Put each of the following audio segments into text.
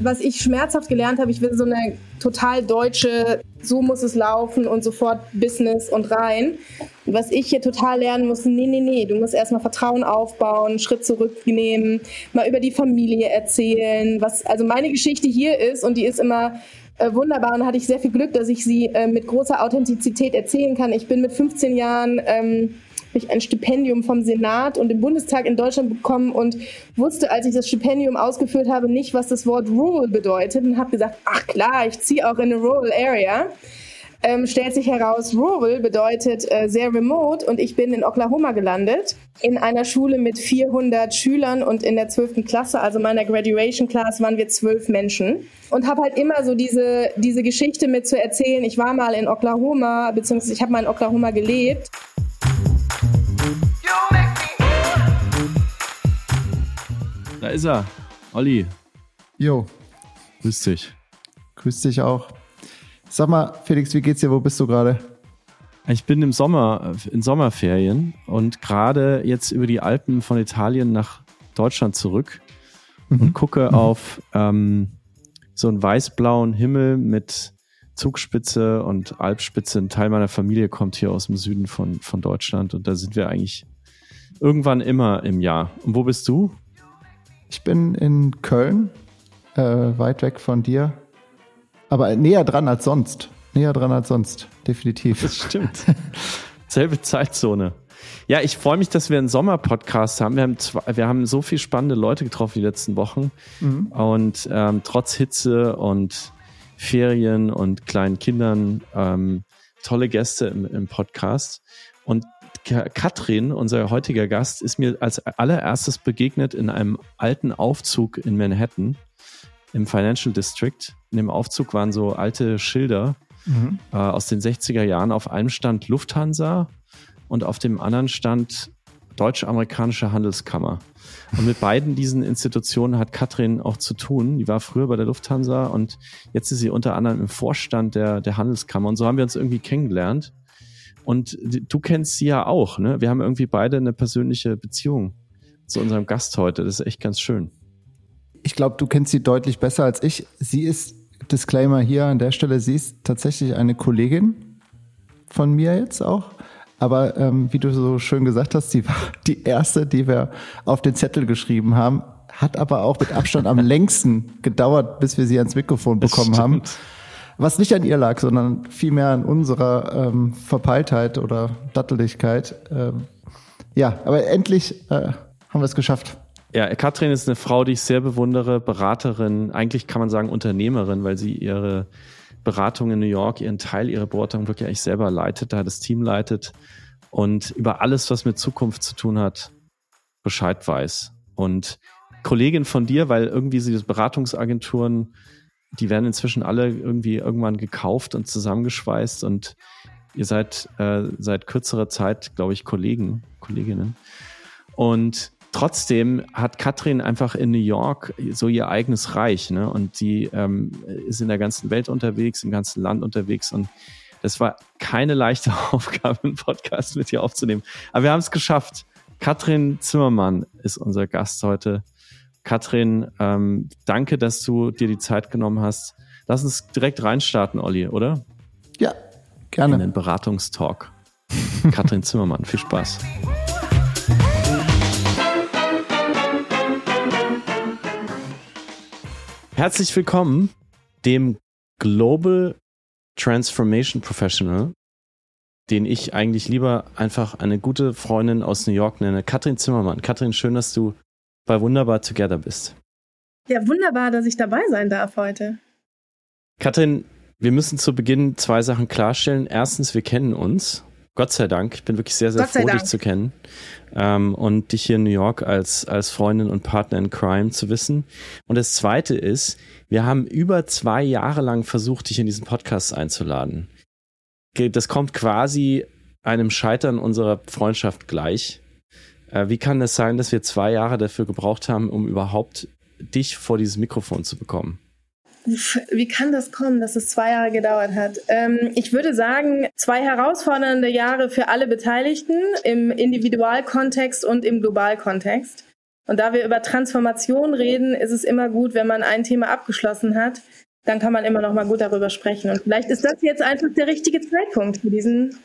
Was ich schmerzhaft gelernt habe, ich will so eine total deutsche, so muss es laufen und sofort Business und rein. was ich hier total lernen muss, nee, nee, nee, du musst erstmal Vertrauen aufbauen, Schritt zurücknehmen, mal über die Familie erzählen, was also meine Geschichte hier ist und die ist immer äh, wunderbar und hatte ich sehr viel Glück, dass ich sie äh, mit großer Authentizität erzählen kann. Ich bin mit 15 Jahren ähm, ich ein Stipendium vom Senat und dem Bundestag in Deutschland bekommen und wusste, als ich das Stipendium ausgefüllt habe, nicht, was das Wort rural bedeutet und habe gesagt, ach klar, ich ziehe auch in eine rural area. Ähm, stellt sich heraus, rural bedeutet äh, sehr remote und ich bin in Oklahoma gelandet, in einer Schule mit 400 Schülern und in der 12. Klasse, also meiner Graduation Class, waren wir zwölf Menschen und habe halt immer so diese, diese Geschichte mit zu erzählen. Ich war mal in Oklahoma, beziehungsweise ich habe mal in Oklahoma gelebt. Da ist er. Olli. Jo. Grüß dich. Grüß dich auch. Sag mal, Felix, wie geht's dir? Wo bist du gerade? Ich bin im Sommer, in Sommerferien und gerade jetzt über die Alpen von Italien nach Deutschland zurück mhm. und gucke mhm. auf ähm, so einen weiß-blauen Himmel mit Zugspitze und Alpspitze. Ein Teil meiner Familie kommt hier aus dem Süden von, von Deutschland und da sind wir eigentlich irgendwann immer im Jahr. Und wo bist du? Ich bin in Köln, äh, weit weg von dir, aber näher dran als sonst. Näher dran als sonst, definitiv. Das stimmt. Selbe Zeitzone. Ja, ich freue mich, dass wir einen Sommerpodcast haben. Wir haben, zwei, wir haben so viele spannende Leute getroffen die letzten Wochen. Mhm. Und ähm, trotz Hitze und Ferien und kleinen Kindern ähm, tolle Gäste im, im Podcast. Und Katrin, unser heutiger Gast, ist mir als allererstes begegnet in einem alten Aufzug in Manhattan im Financial District. In dem Aufzug waren so alte Schilder mhm. äh, aus den 60er Jahren. Auf einem stand Lufthansa und auf dem anderen stand Deutsch-Amerikanische Handelskammer. Und mit beiden diesen Institutionen hat Katrin auch zu tun. Die war früher bei der Lufthansa und jetzt ist sie unter anderem im Vorstand der, der Handelskammer. Und so haben wir uns irgendwie kennengelernt. Und du kennst sie ja auch, ne? Wir haben irgendwie beide eine persönliche Beziehung zu unserem Gast heute. Das ist echt ganz schön. Ich glaube, du kennst sie deutlich besser als ich. Sie ist, Disclaimer hier an der Stelle, sie ist tatsächlich eine Kollegin von mir jetzt auch. Aber ähm, wie du so schön gesagt hast, sie war die erste, die wir auf den Zettel geschrieben haben, hat aber auch mit Abstand am längsten gedauert, bis wir sie ans Mikrofon bekommen haben. Was nicht an ihr lag, sondern vielmehr an unserer ähm, Verpeiltheit oder Datteligkeit. Ähm, ja, aber endlich äh, haben wir es geschafft. Ja, Katrin ist eine Frau, die ich sehr bewundere, Beraterin, eigentlich kann man sagen Unternehmerin, weil sie ihre Beratung in New York, ihren Teil ihrer Beratung wirklich eigentlich selber leitet, da das Team leitet und über alles, was mit Zukunft zu tun hat, Bescheid weiß. Und Kollegin von dir, weil irgendwie sie das Beratungsagenturen die werden inzwischen alle irgendwie irgendwann gekauft und zusammengeschweißt und ihr seid äh, seit kürzerer Zeit, glaube ich, Kollegen, Kolleginnen. Und trotzdem hat Katrin einfach in New York so ihr eigenes Reich, ne? Und sie ähm, ist in der ganzen Welt unterwegs, im ganzen Land unterwegs und das war keine leichte Aufgabe, einen Podcast mit ihr aufzunehmen. Aber wir haben es geschafft. Katrin Zimmermann ist unser Gast heute. Katrin, ähm, danke, dass du dir die Zeit genommen hast. Lass uns direkt reinstarten, Olli, oder? Ja, gerne. In den Beratungstalk. Katrin Zimmermann, viel Spaß. Herzlich willkommen dem Global Transformation Professional, den ich eigentlich lieber einfach eine gute Freundin aus New York nenne, Katrin Zimmermann. Katrin, schön, dass du bei Wunderbar Together bist. Ja, wunderbar, dass ich dabei sein darf heute. Katrin, wir müssen zu Beginn zwei Sachen klarstellen. Erstens, wir kennen uns. Gott sei Dank. Ich bin wirklich sehr, sehr froh, Dank. dich zu kennen. Ähm, und dich hier in New York als, als Freundin und Partner in Crime zu wissen. Und das zweite ist, wir haben über zwei Jahre lang versucht, dich in diesen Podcast einzuladen. Das kommt quasi einem Scheitern unserer Freundschaft gleich. Äh, wie kann es sein, dass wir zwei Jahre dafür gebraucht haben, um überhaupt dich vor dieses Mikrofon zu bekommen? Wie kann das kommen, dass es zwei Jahre gedauert hat? Ähm, ich würde sagen, zwei herausfordernde Jahre für alle Beteiligten im Individualkontext und im Globalkontext. Und da wir über Transformation reden, ist es immer gut, wenn man ein Thema abgeschlossen hat, dann kann man immer noch mal gut darüber sprechen. Und vielleicht ist das jetzt einfach der richtige Zeitpunkt für diesen,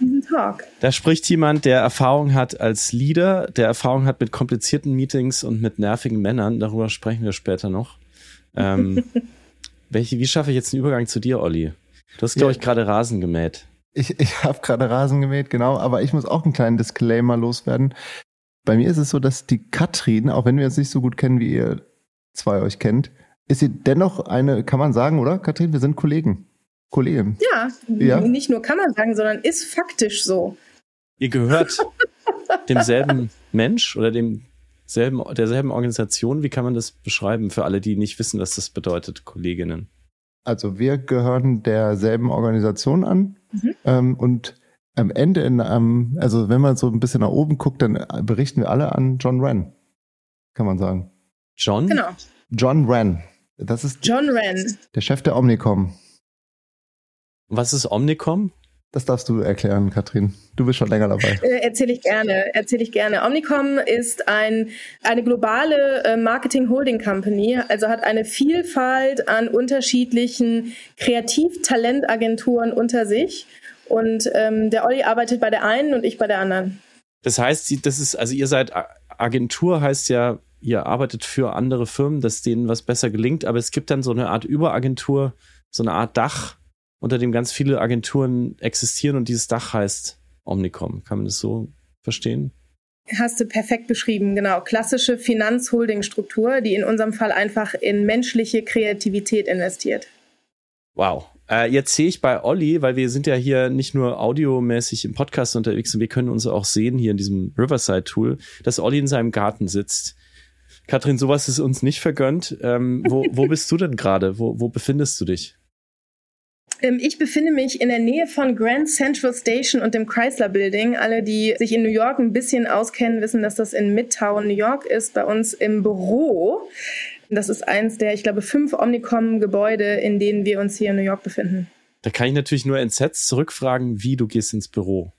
diesen Talk. Da spricht jemand, der Erfahrung hat als Leader, der Erfahrung hat mit komplizierten Meetings und mit nervigen Männern. Darüber sprechen wir später noch. Ähm, welche, wie schaffe ich jetzt einen Übergang zu dir, Olli? Du hast, glaube ja. ich, gerade Rasen gemäht. Ich, ich habe gerade Rasen gemäht, genau, aber ich muss auch einen kleinen Disclaimer loswerden. Bei mir ist es so, dass die Katrin, auch wenn wir uns nicht so gut kennen, wie ihr zwei euch kennt, ist sie dennoch eine, kann man sagen, oder? Katrin, wir sind Kollegen. Kollegen. Ja, ja, nicht nur kann man sagen, sondern ist faktisch so. Ihr gehört demselben Mensch oder demselben, derselben Organisation. Wie kann man das beschreiben für alle, die nicht wissen, was das bedeutet, Kolleginnen? Also wir gehören derselben Organisation an mhm. ähm, und am Ende, in, ähm, also wenn man so ein bisschen nach oben guckt, dann berichten wir alle an John Wren, kann man sagen. John? Genau. John Wren. Das ist John Wren. Der Chef der Omnicom. Was ist Omnicom? Das darfst du erklären, Katrin. Du bist schon länger dabei. Äh, erzähle ich gerne. Erzähle ich gerne. Omnicom ist ein, eine globale äh, Marketing Holding Company, also hat eine Vielfalt an unterschiedlichen Kreativtalentagenturen unter sich. Und ähm, der Olli arbeitet bei der einen und ich bei der anderen. Das heißt, das ist, also ihr seid Agentur heißt ja ihr arbeitet für andere Firmen, dass denen was besser gelingt, aber es gibt dann so eine Art Überagentur, so eine Art Dach, unter dem ganz viele Agenturen existieren und dieses Dach heißt Omnicom. Kann man das so verstehen? Hast du perfekt beschrieben, genau. Klassische Finanzholding-Struktur, die in unserem Fall einfach in menschliche Kreativität investiert. Wow. Äh, jetzt sehe ich bei Olli, weil wir sind ja hier nicht nur audiomäßig im Podcast unterwegs und wir können uns auch sehen hier in diesem Riverside-Tool, dass Olli in seinem Garten sitzt Katrin, sowas ist uns nicht vergönnt. Ähm, wo, wo bist du denn gerade? Wo, wo befindest du dich? Ähm, ich befinde mich in der Nähe von Grand Central Station und dem Chrysler Building. Alle, die sich in New York ein bisschen auskennen, wissen, dass das in Midtown, New York ist, bei uns im Büro. Das ist eins der, ich glaube, fünf Omnicom-Gebäude, in denen wir uns hier in New York befinden. Da kann ich natürlich nur entsetzt zurückfragen, wie du gehst ins Büro.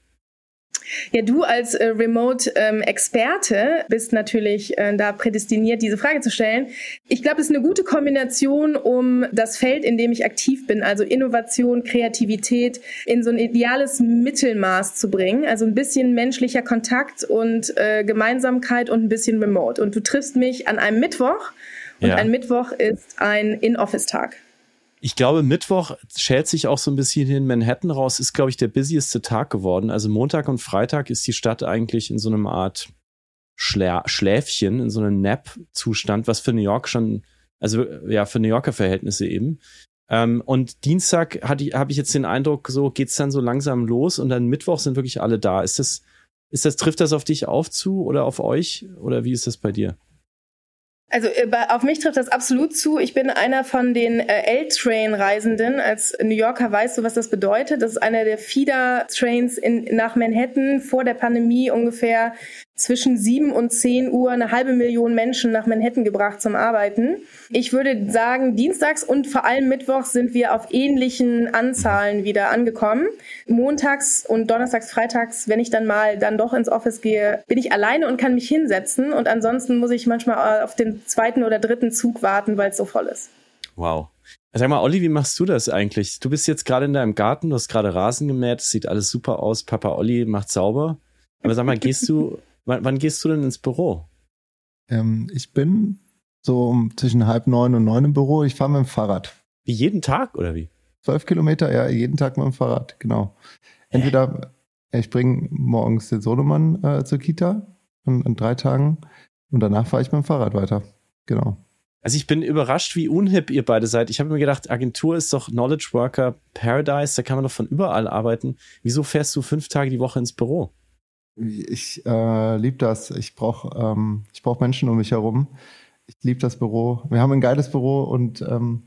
Ja, du als äh, Remote-Experte ähm, bist natürlich äh, da prädestiniert, diese Frage zu stellen. Ich glaube, es ist eine gute Kombination, um das Feld, in dem ich aktiv bin, also Innovation, Kreativität, in so ein ideales Mittelmaß zu bringen. Also ein bisschen menschlicher Kontakt und äh, Gemeinsamkeit und ein bisschen Remote. Und du triffst mich an einem Mittwoch. Und ja. ein Mittwoch ist ein In-Office-Tag ich glaube, Mittwoch schält sich auch so ein bisschen in Manhattan raus, ist, glaube ich, der busieste Tag geworden. Also Montag und Freitag ist die Stadt eigentlich in so einem Art Schlä Schläfchen, in so einem Nap-Zustand, was für New York schon, also ja, für New Yorker Verhältnisse eben. Ähm, und Dienstag habe ich jetzt den Eindruck, so geht's dann so langsam los und dann Mittwoch sind wirklich alle da. Ist das, ist das, trifft das auf dich auf zu oder auf euch? Oder wie ist das bei dir? Also äh, auf mich trifft das absolut zu. Ich bin einer von den äh, L-Train-Reisenden. Als New Yorker weißt du, was das bedeutet. Das ist einer der Feeder-Trains nach Manhattan vor der Pandemie ungefähr zwischen sieben und zehn Uhr eine halbe Million Menschen nach Manhattan gebracht zum Arbeiten. Ich würde sagen, dienstags und vor allem mittwochs sind wir auf ähnlichen Anzahlen wieder angekommen. Montags und donnerstags, freitags, wenn ich dann mal dann doch ins Office gehe, bin ich alleine und kann mich hinsetzen. Und ansonsten muss ich manchmal auf den zweiten oder dritten Zug warten, weil es so voll ist. Wow. Sag mal, Olli, wie machst du das eigentlich? Du bist jetzt gerade in deinem Garten, du hast gerade Rasen gemäht, sieht alles super aus. Papa Olli macht sauber. Aber sag mal, gehst du Wann, wann gehst du denn ins Büro? Ähm, ich bin so um zwischen halb neun und neun im Büro. Ich fahre mit dem Fahrrad. Wie jeden Tag oder wie? Zwölf Kilometer, ja, jeden Tag mit dem Fahrrad, genau. Entweder äh? ich bringe morgens den Sohnemann äh, zur Kita in, in drei Tagen und danach fahre ich mit dem Fahrrad weiter. Genau. Also ich bin überrascht, wie unhip ihr beide seid. Ich habe mir gedacht, Agentur ist doch Knowledge Worker Paradise, da kann man doch von überall arbeiten. Wieso fährst du fünf Tage die Woche ins Büro? Ich äh, liebe das. Ich brauche ähm, ich brauch Menschen um mich herum. Ich liebe das Büro. Wir haben ein geiles Büro und ähm,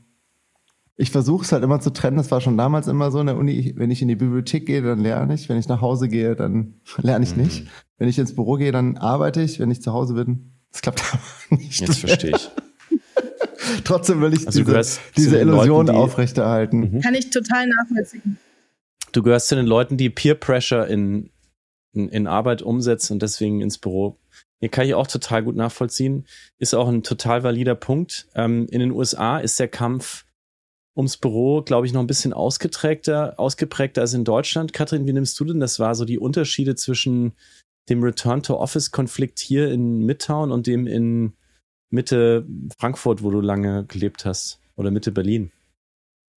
ich versuche es halt immer zu trennen. Das war schon damals immer so in der Uni. Wenn ich in die Bibliothek gehe, dann lerne ich. Wenn ich nach Hause gehe, dann lerne ich mhm. nicht. Wenn ich ins Büro gehe, dann arbeite ich. Wenn ich zu Hause bin, das klappt aber nicht. Jetzt verstehe ich. Trotzdem will ich also diese, diese Illusion Leuten, die, aufrechterhalten. Mhm. Kann ich total nachvollziehen. Du gehörst zu den Leuten, die Peer Pressure in in, in Arbeit umsetzt und deswegen ins Büro. Hier kann ich auch total gut nachvollziehen. Ist auch ein total valider Punkt. Ähm, in den USA ist der Kampf ums Büro, glaube ich, noch ein bisschen ausgeprägter, ausgeprägter als in Deutschland. Katrin, wie nimmst du denn? Das war so die Unterschiede zwischen dem Return-to-Office-Konflikt hier in Midtown und dem in Mitte Frankfurt, wo du lange gelebt hast, oder Mitte Berlin.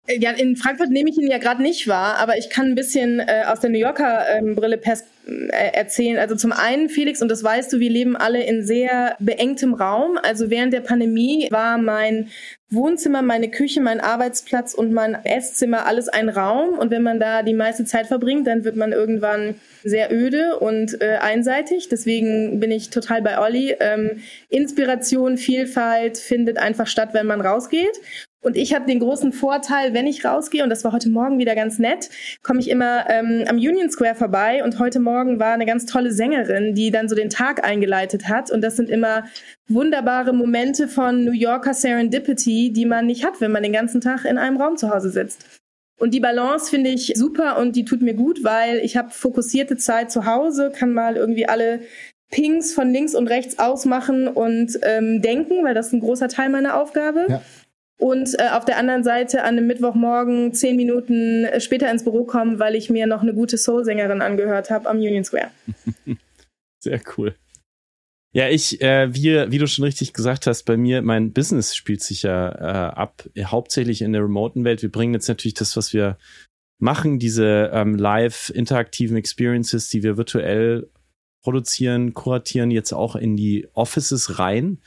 Ja, in Frankfurt nehme ich ihn ja gerade nicht wahr, aber ich kann ein bisschen äh, aus der New Yorker ähm, Brille äh, erzählen. Also zum einen, Felix, und das weißt du, wir leben alle in sehr beengtem Raum. Also während der Pandemie war mein Wohnzimmer, meine Küche, mein Arbeitsplatz und mein Esszimmer alles ein Raum. Und wenn man da die meiste Zeit verbringt, dann wird man irgendwann sehr öde und äh, einseitig. Deswegen bin ich total bei Olli. Ähm, Inspiration, Vielfalt findet einfach statt, wenn man rausgeht. Und ich habe den großen Vorteil, wenn ich rausgehe, und das war heute Morgen wieder ganz nett, komme ich immer ähm, am Union Square vorbei. Und heute Morgen war eine ganz tolle Sängerin, die dann so den Tag eingeleitet hat. Und das sind immer wunderbare Momente von New Yorker Serendipity, die man nicht hat, wenn man den ganzen Tag in einem Raum zu Hause sitzt. Und die Balance finde ich super und die tut mir gut, weil ich habe fokussierte Zeit zu Hause, kann mal irgendwie alle Pings von links und rechts ausmachen und ähm, denken, weil das ist ein großer Teil meiner Aufgabe. Ja und äh, auf der anderen Seite an einem Mittwochmorgen zehn Minuten später ins Büro kommen, weil ich mir noch eine gute Soul-Sängerin angehört habe am Union Square. Sehr cool. Ja, ich, äh, wie, wie du schon richtig gesagt hast, bei mir, mein Business spielt sich ja äh, ab, hauptsächlich in der remoten Welt. Wir bringen jetzt natürlich das, was wir machen, diese ähm, live interaktiven Experiences, die wir virtuell produzieren, kuratieren, jetzt auch in die Offices rein.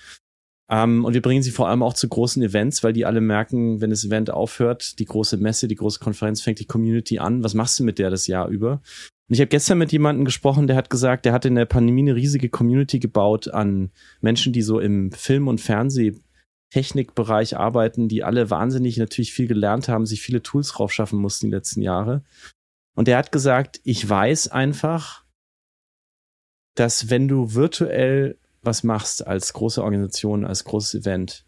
Ähm, und wir bringen sie vor allem auch zu großen Events, weil die alle merken, wenn das Event aufhört, die große Messe, die große Konferenz fängt die Community an. Was machst du mit der das Jahr über? Und ich habe gestern mit jemandem gesprochen, der hat gesagt, der hat in der Pandemie eine riesige Community gebaut an Menschen, die so im Film- und Fernsehtechnikbereich arbeiten, die alle wahnsinnig natürlich viel gelernt haben, sich viele Tools raufschaffen mussten die letzten Jahre. Und der hat gesagt, ich weiß einfach, dass wenn du virtuell was machst als große Organisation, als großes Event,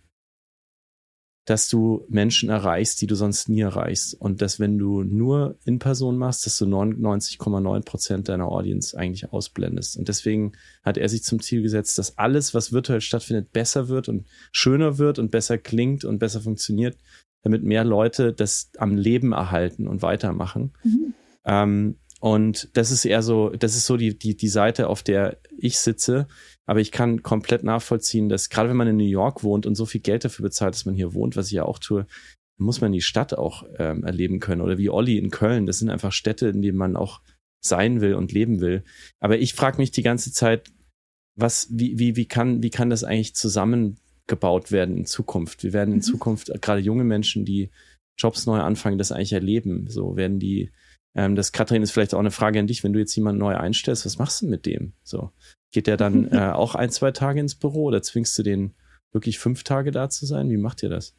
dass du Menschen erreichst, die du sonst nie erreichst. Und dass wenn du nur in Person machst, dass du 99,9 Prozent deiner Audience eigentlich ausblendest. Und deswegen hat er sich zum Ziel gesetzt, dass alles, was virtuell stattfindet, besser wird und schöner wird und besser klingt und besser funktioniert, damit mehr Leute das am Leben erhalten und weitermachen. Mhm. Ähm, und das ist eher so, das ist so die, die, die Seite, auf der ich sitze. Aber ich kann komplett nachvollziehen, dass gerade wenn man in New York wohnt und so viel Geld dafür bezahlt, dass man hier wohnt, was ich ja auch tue, muss man die Stadt auch ähm, erleben können. Oder wie Olli in Köln. Das sind einfach Städte, in denen man auch sein will und leben will. Aber ich frage mich die ganze Zeit, was, wie, wie, wie kann, wie kann das eigentlich zusammengebaut werden in Zukunft? Wir werden in mhm. Zukunft, gerade junge Menschen, die Jobs neu anfangen, das eigentlich erleben. So werden die, ähm, das Katrin ist vielleicht auch eine Frage an dich, wenn du jetzt jemanden neu einstellst, was machst du mit dem? So. Geht der dann äh, auch ein, zwei Tage ins Büro oder zwingst du den wirklich fünf Tage da zu sein? Wie macht ihr das?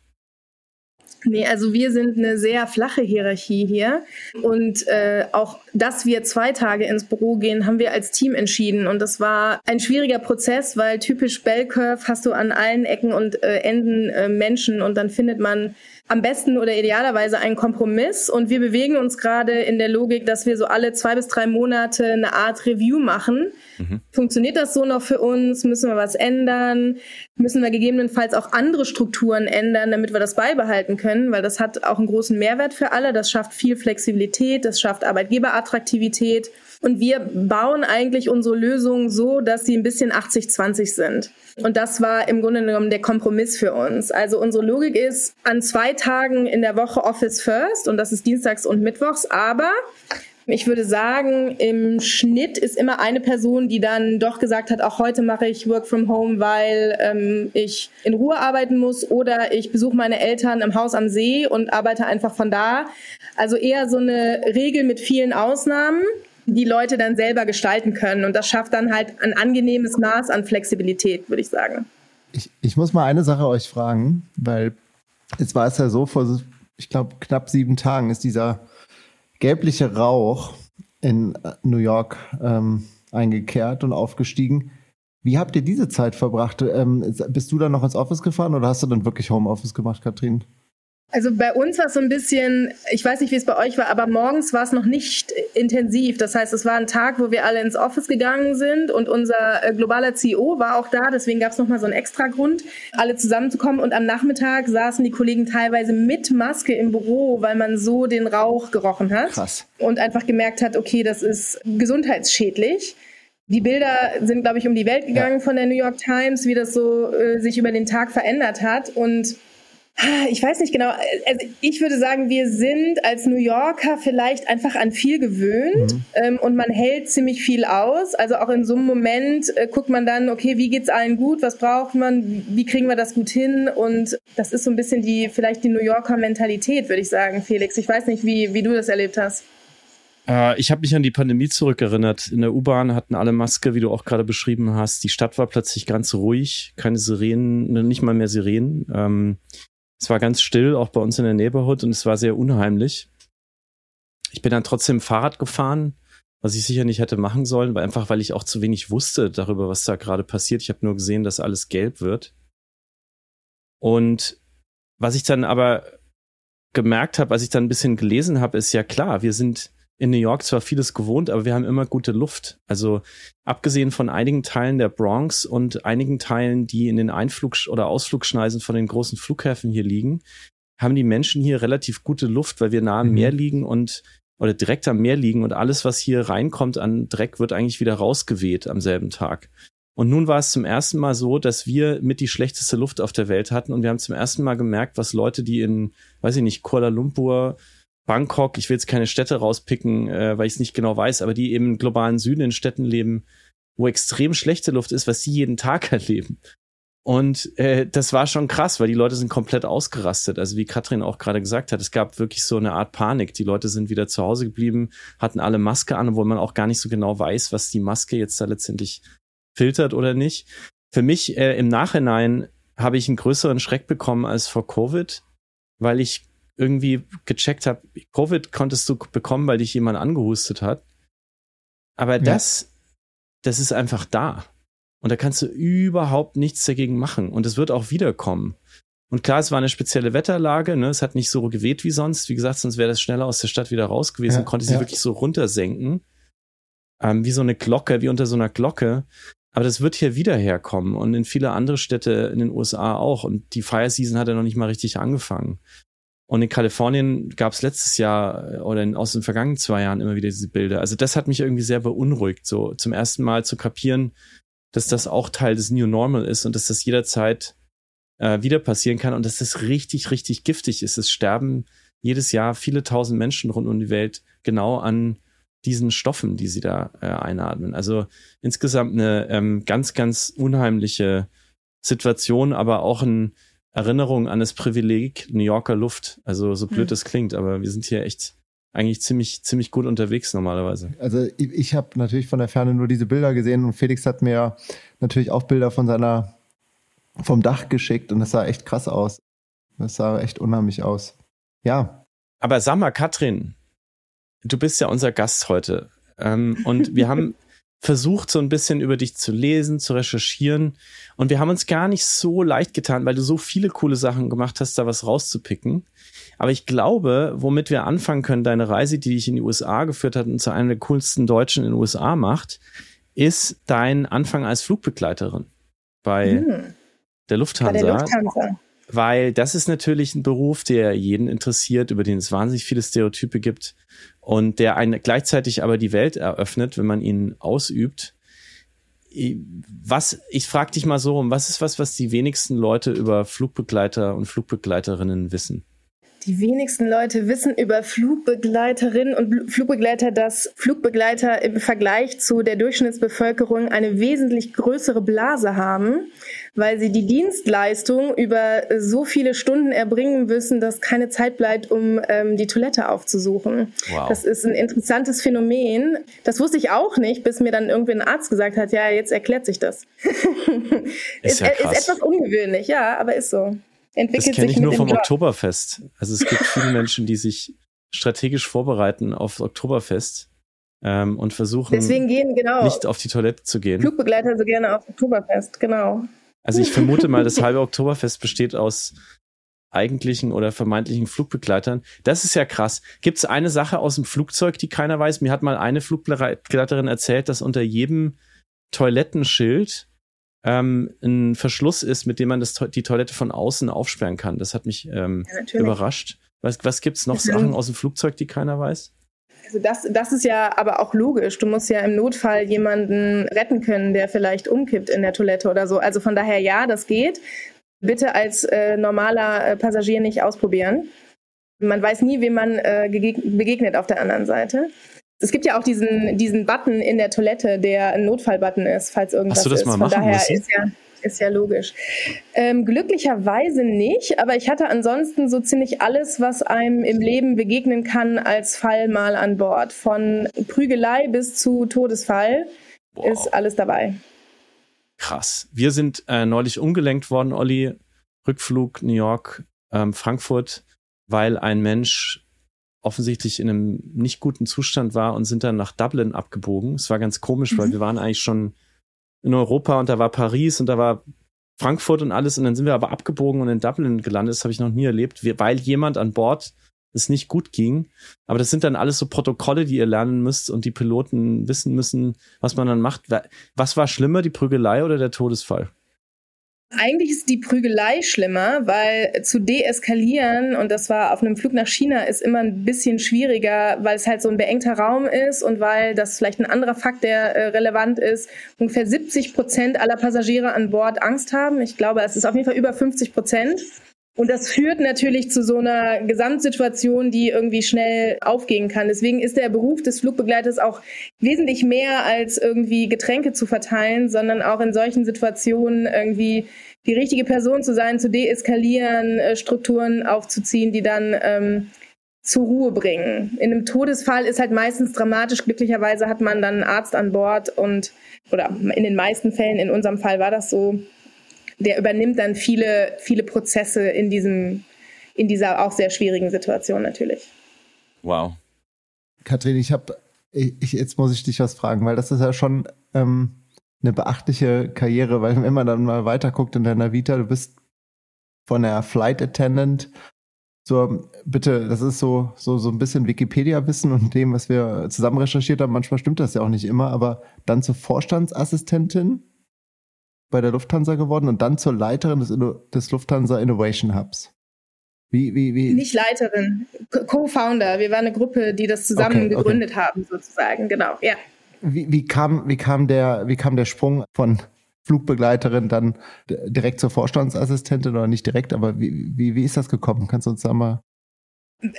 Nee, also wir sind eine sehr flache Hierarchie hier. Und äh, auch, dass wir zwei Tage ins Büro gehen, haben wir als Team entschieden. Und das war ein schwieriger Prozess, weil typisch Bell Curve hast du an allen Ecken und äh, Enden äh, Menschen und dann findet man am besten oder idealerweise einen Kompromiss. Und wir bewegen uns gerade in der Logik, dass wir so alle zwei bis drei Monate eine Art Review machen. Mhm. Funktioniert das so noch für uns? Müssen wir was ändern? Müssen wir gegebenenfalls auch andere Strukturen ändern, damit wir das beibehalten können? Weil das hat auch einen großen Mehrwert für alle. Das schafft viel Flexibilität, das schafft Arbeitgeberattraktivität. Und wir bauen eigentlich unsere Lösungen so, dass sie ein bisschen 80-20 sind. Und das war im Grunde genommen der Kompromiss für uns. Also unsere Logik ist an zwei Tagen in der Woche Office First und das ist Dienstags und Mittwochs, aber ich würde sagen, im Schnitt ist immer eine Person, die dann doch gesagt hat, auch heute mache ich Work from Home, weil ähm, ich in Ruhe arbeiten muss oder ich besuche meine Eltern im Haus am See und arbeite einfach von da. Also eher so eine Regel mit vielen Ausnahmen die Leute dann selber gestalten können. Und das schafft dann halt ein angenehmes Maß an Flexibilität, würde ich sagen. Ich, ich muss mal eine Sache euch fragen, weil jetzt war es ja so, vor, ich glaube, knapp sieben Tagen ist dieser gelbliche Rauch in New York ähm, eingekehrt und aufgestiegen. Wie habt ihr diese Zeit verbracht? Ähm, bist du dann noch ins Office gefahren oder hast du dann wirklich Homeoffice gemacht, Katrin? Also bei uns war es so ein bisschen, ich weiß nicht, wie es bei euch war, aber morgens war es noch nicht intensiv. Das heißt, es war ein Tag, wo wir alle ins Office gegangen sind und unser äh, globaler CEO war auch da. Deswegen gab es nochmal so einen extra Grund, alle zusammenzukommen. Und am Nachmittag saßen die Kollegen teilweise mit Maske im Büro, weil man so den Rauch gerochen hat. Krass. Und einfach gemerkt hat, okay, das ist gesundheitsschädlich. Die Bilder sind, glaube ich, um die Welt gegangen ja. von der New York Times, wie das so äh, sich über den Tag verändert hat. Und ich weiß nicht genau. Also ich würde sagen, wir sind als New Yorker vielleicht einfach an viel gewöhnt mhm. ähm, und man hält ziemlich viel aus. Also auch in so einem Moment äh, guckt man dann, okay, wie geht's allen gut? Was braucht man? Wie kriegen wir das gut hin? Und das ist so ein bisschen die vielleicht die New Yorker Mentalität, würde ich sagen, Felix. Ich weiß nicht, wie wie du das erlebt hast. Äh, ich habe mich an die Pandemie zurückerinnert. In der U-Bahn hatten alle Maske, wie du auch gerade beschrieben hast. Die Stadt war plötzlich ganz ruhig, keine Sirenen, nicht mal mehr Sirenen. Ähm, es war ganz still, auch bei uns in der Neighborhood und es war sehr unheimlich. Ich bin dann trotzdem Fahrrad gefahren, was ich sicher nicht hätte machen sollen, weil einfach weil ich auch zu wenig wusste darüber, was da gerade passiert. Ich habe nur gesehen, dass alles gelb wird. Und was ich dann aber gemerkt habe, als ich dann ein bisschen gelesen habe, ist ja klar, wir sind in New York zwar vieles gewohnt, aber wir haben immer gute Luft. Also abgesehen von einigen Teilen der Bronx und einigen Teilen, die in den Einflug- oder Ausflugschneisen von den großen Flughäfen hier liegen, haben die Menschen hier relativ gute Luft, weil wir nah am mhm. Meer liegen und oder direkt am Meer liegen und alles, was hier reinkommt an Dreck, wird eigentlich wieder rausgeweht am selben Tag. Und nun war es zum ersten Mal so, dass wir mit die schlechteste Luft auf der Welt hatten und wir haben zum ersten Mal gemerkt, was Leute, die in, weiß ich nicht, Kuala Lumpur, Bangkok, ich will jetzt keine Städte rauspicken, äh, weil ich es nicht genau weiß, aber die im globalen Süden in Städten leben, wo extrem schlechte Luft ist, was sie jeden Tag erleben. Und äh, das war schon krass, weil die Leute sind komplett ausgerastet. Also wie Katrin auch gerade gesagt hat, es gab wirklich so eine Art Panik. Die Leute sind wieder zu Hause geblieben, hatten alle Maske an, obwohl man auch gar nicht so genau weiß, was die Maske jetzt da letztendlich filtert oder nicht. Für mich äh, im Nachhinein habe ich einen größeren Schreck bekommen als vor Covid, weil ich irgendwie gecheckt habe, Covid konntest du bekommen, weil dich jemand angehustet hat. Aber das, ja. das ist einfach da. Und da kannst du überhaupt nichts dagegen machen. Und es wird auch wiederkommen. Und klar, es war eine spezielle Wetterlage, ne? Es hat nicht so geweht wie sonst. Wie gesagt, sonst wäre das schneller aus der Stadt wieder raus gewesen, ja, konnte sie ja. wirklich so runtersenken. Ähm, wie so eine Glocke, wie unter so einer Glocke. Aber das wird hier wieder herkommen und in viele andere Städte in den USA auch. Und die Fire Season hat ja noch nicht mal richtig angefangen. Und in Kalifornien gab es letztes Jahr äh, oder in, aus den vergangenen zwei Jahren immer wieder diese Bilder. Also das hat mich irgendwie sehr beunruhigt, so zum ersten Mal zu kapieren, dass das auch Teil des New Normal ist und dass das jederzeit äh, wieder passieren kann und dass das richtig, richtig giftig ist. Es sterben jedes Jahr viele tausend Menschen rund um die Welt genau an diesen Stoffen, die sie da äh, einatmen. Also insgesamt eine ähm, ganz, ganz unheimliche Situation, aber auch ein Erinnerung an das Privileg New Yorker Luft. Also so blöd es klingt, aber wir sind hier echt eigentlich ziemlich, ziemlich gut unterwegs normalerweise. Also ich, ich habe natürlich von der Ferne nur diese Bilder gesehen und Felix hat mir natürlich auch Bilder von seiner, vom Dach geschickt und das sah echt krass aus. Das sah echt unheimlich aus. Ja. Aber sag mal, Katrin, du bist ja unser Gast heute. Ähm, und wir haben versucht, so ein bisschen über dich zu lesen, zu recherchieren. Und wir haben uns gar nicht so leicht getan, weil du so viele coole Sachen gemacht hast, da was rauszupicken. Aber ich glaube, womit wir anfangen können, deine Reise, die dich in die USA geführt hat und zu einer der coolsten Deutschen in den USA macht, ist dein Anfang als Flugbegleiterin bei hm. der Lufthansa. Bei der Lufthansa. Weil das ist natürlich ein Beruf, der jeden interessiert, über den es wahnsinnig viele Stereotype gibt und der einen gleichzeitig aber die Welt eröffnet, wenn man ihn ausübt. Was, ich frage dich mal so, was ist was, was die wenigsten Leute über Flugbegleiter und Flugbegleiterinnen wissen? Die wenigsten Leute wissen über Flugbegleiterinnen und Flugbegleiter, dass Flugbegleiter im Vergleich zu der Durchschnittsbevölkerung eine wesentlich größere Blase haben, weil sie die Dienstleistung über so viele Stunden erbringen müssen, dass keine Zeit bleibt, um ähm, die Toilette aufzusuchen. Wow. Das ist ein interessantes Phänomen. Das wusste ich auch nicht, bis mir dann irgendwie ein Arzt gesagt hat, ja, jetzt erklärt sich das. ist, ist, ja ist etwas ungewöhnlich, ja, aber ist so entwickelt das kenne ich nur vom Job. Oktoberfest. Also es gibt viele Menschen, die sich strategisch vorbereiten auf Oktoberfest ähm, und versuchen Deswegen gehen, genau, nicht auf die Toilette zu gehen. Flugbegleiter so gerne auf Oktoberfest, genau. Also ich vermute mal, das halbe Oktoberfest besteht aus eigentlichen oder vermeintlichen Flugbegleitern. Das ist ja krass. Gibt es eine Sache aus dem Flugzeug, die keiner weiß? Mir hat mal eine Flugbegleiterin erzählt, dass unter jedem Toilettenschild ähm, ein Verschluss ist, mit dem man das, die Toilette von außen aufsperren kann. Das hat mich ähm, ja, überrascht. Was, was gibt es noch Sachen aus dem Flugzeug, die keiner weiß? Also das, das ist ja aber auch logisch. Du musst ja im Notfall jemanden retten können, der vielleicht umkippt in der Toilette oder so. Also von daher ja, das geht. Bitte als äh, normaler äh, Passagier nicht ausprobieren. Man weiß nie, wem man äh, begegnet auf der anderen Seite. Es gibt ja auch diesen, diesen Button in der Toilette, der ein Notfallbutton ist, falls irgendwas Hast du das ist. Mal machen Von daher müssen? ist ja ist ja logisch. Ähm, glücklicherweise nicht, aber ich hatte ansonsten so ziemlich alles, was einem im Leben begegnen kann, als Fall mal an Bord. Von Prügelei bis zu Todesfall wow. ist alles dabei. Krass. Wir sind äh, neulich umgelenkt worden, Olli. Rückflug New York, ähm, Frankfurt, weil ein Mensch offensichtlich in einem nicht guten Zustand war und sind dann nach Dublin abgebogen. Es war ganz komisch, mhm. weil wir waren eigentlich schon in Europa und da war Paris und da war Frankfurt und alles und dann sind wir aber abgebogen und in Dublin gelandet. Das habe ich noch nie erlebt, weil jemand an Bord es nicht gut ging. Aber das sind dann alles so Protokolle, die ihr lernen müsst und die Piloten wissen müssen, was man dann macht. Was war schlimmer, die Prügelei oder der Todesfall? Eigentlich ist die Prügelei schlimmer, weil zu deeskalieren, und das war auf einem Flug nach China, ist immer ein bisschen schwieriger, weil es halt so ein beengter Raum ist und weil das vielleicht ein anderer Fakt, der äh, relevant ist, ungefähr 70 Prozent aller Passagiere an Bord Angst haben. Ich glaube, es ist auf jeden Fall über 50 Prozent. Und das führt natürlich zu so einer Gesamtsituation, die irgendwie schnell aufgehen kann. Deswegen ist der Beruf des Flugbegleiters auch wesentlich mehr als irgendwie Getränke zu verteilen, sondern auch in solchen Situationen irgendwie die richtige Person zu sein, zu deeskalieren, äh, Strukturen aufzuziehen, die dann ähm, zur Ruhe bringen. In einem Todesfall ist halt meistens dramatisch. Glücklicherweise hat man dann einen Arzt an Bord und, oder in den meisten Fällen, in unserem Fall war das so, der übernimmt dann viele, viele Prozesse in diesem, in dieser auch sehr schwierigen Situation natürlich. Wow. Kathrin, ich habe, ich, jetzt muss ich dich was fragen, weil das ist ja schon ähm, eine beachtliche Karriere, weil wenn man dann mal weiter guckt in deiner Vita, du bist von der Flight Attendant so, bitte, das ist so, so, so ein bisschen Wikipedia-Wissen und dem, was wir zusammen recherchiert haben. Manchmal stimmt das ja auch nicht immer, aber dann zur Vorstandsassistentin bei der Lufthansa geworden und dann zur Leiterin des, des Lufthansa Innovation Hubs. Wie, wie, wie? Nicht Leiterin, Co-Founder. Wir waren eine Gruppe, die das zusammen okay, gegründet okay. haben, sozusagen. Genau, ja. Wie, wie, kam, wie, kam der, wie kam der Sprung von Flugbegleiterin dann direkt zur Vorstandsassistentin oder nicht direkt, aber wie, wie, wie ist das gekommen? Kannst du uns da mal.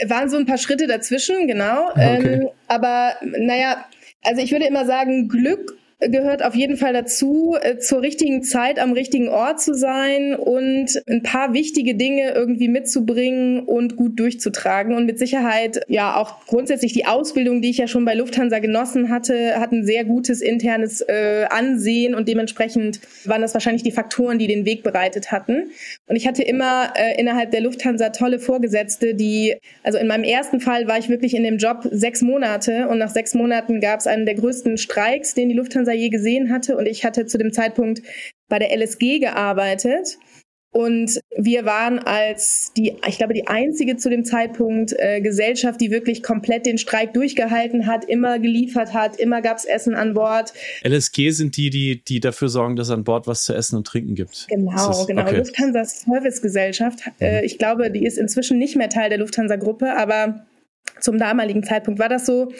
Waren so ein paar Schritte dazwischen, genau. Okay. Ähm, aber naja, also ich würde immer sagen, Glück gehört auf jeden Fall dazu, äh, zur richtigen Zeit am richtigen Ort zu sein und ein paar wichtige Dinge irgendwie mitzubringen und gut durchzutragen. Und mit Sicherheit, ja, auch grundsätzlich die Ausbildung, die ich ja schon bei Lufthansa genossen hatte, hat ein sehr gutes internes äh, Ansehen und dementsprechend waren das wahrscheinlich die Faktoren, die den Weg bereitet hatten. Und ich hatte immer äh, innerhalb der Lufthansa tolle Vorgesetzte, die, also in meinem ersten Fall war ich wirklich in dem Job sechs Monate und nach sechs Monaten gab es einen der größten Streiks, den die Lufthansa Lufthansa je gesehen hatte. Und ich hatte zu dem Zeitpunkt bei der LSG gearbeitet. Und wir waren als die, ich glaube, die einzige zu dem Zeitpunkt äh, Gesellschaft, die wirklich komplett den Streik durchgehalten hat, immer geliefert hat, immer gab es Essen an Bord. LSG sind die, die, die dafür sorgen, dass an Bord was zu essen und trinken gibt. Genau, ist, genau. Okay. Lufthansa Service Gesellschaft. Äh, mhm. ich glaube, die ist inzwischen nicht mehr Teil der Lufthansa-Gruppe, aber zum damaligen Zeitpunkt war das so.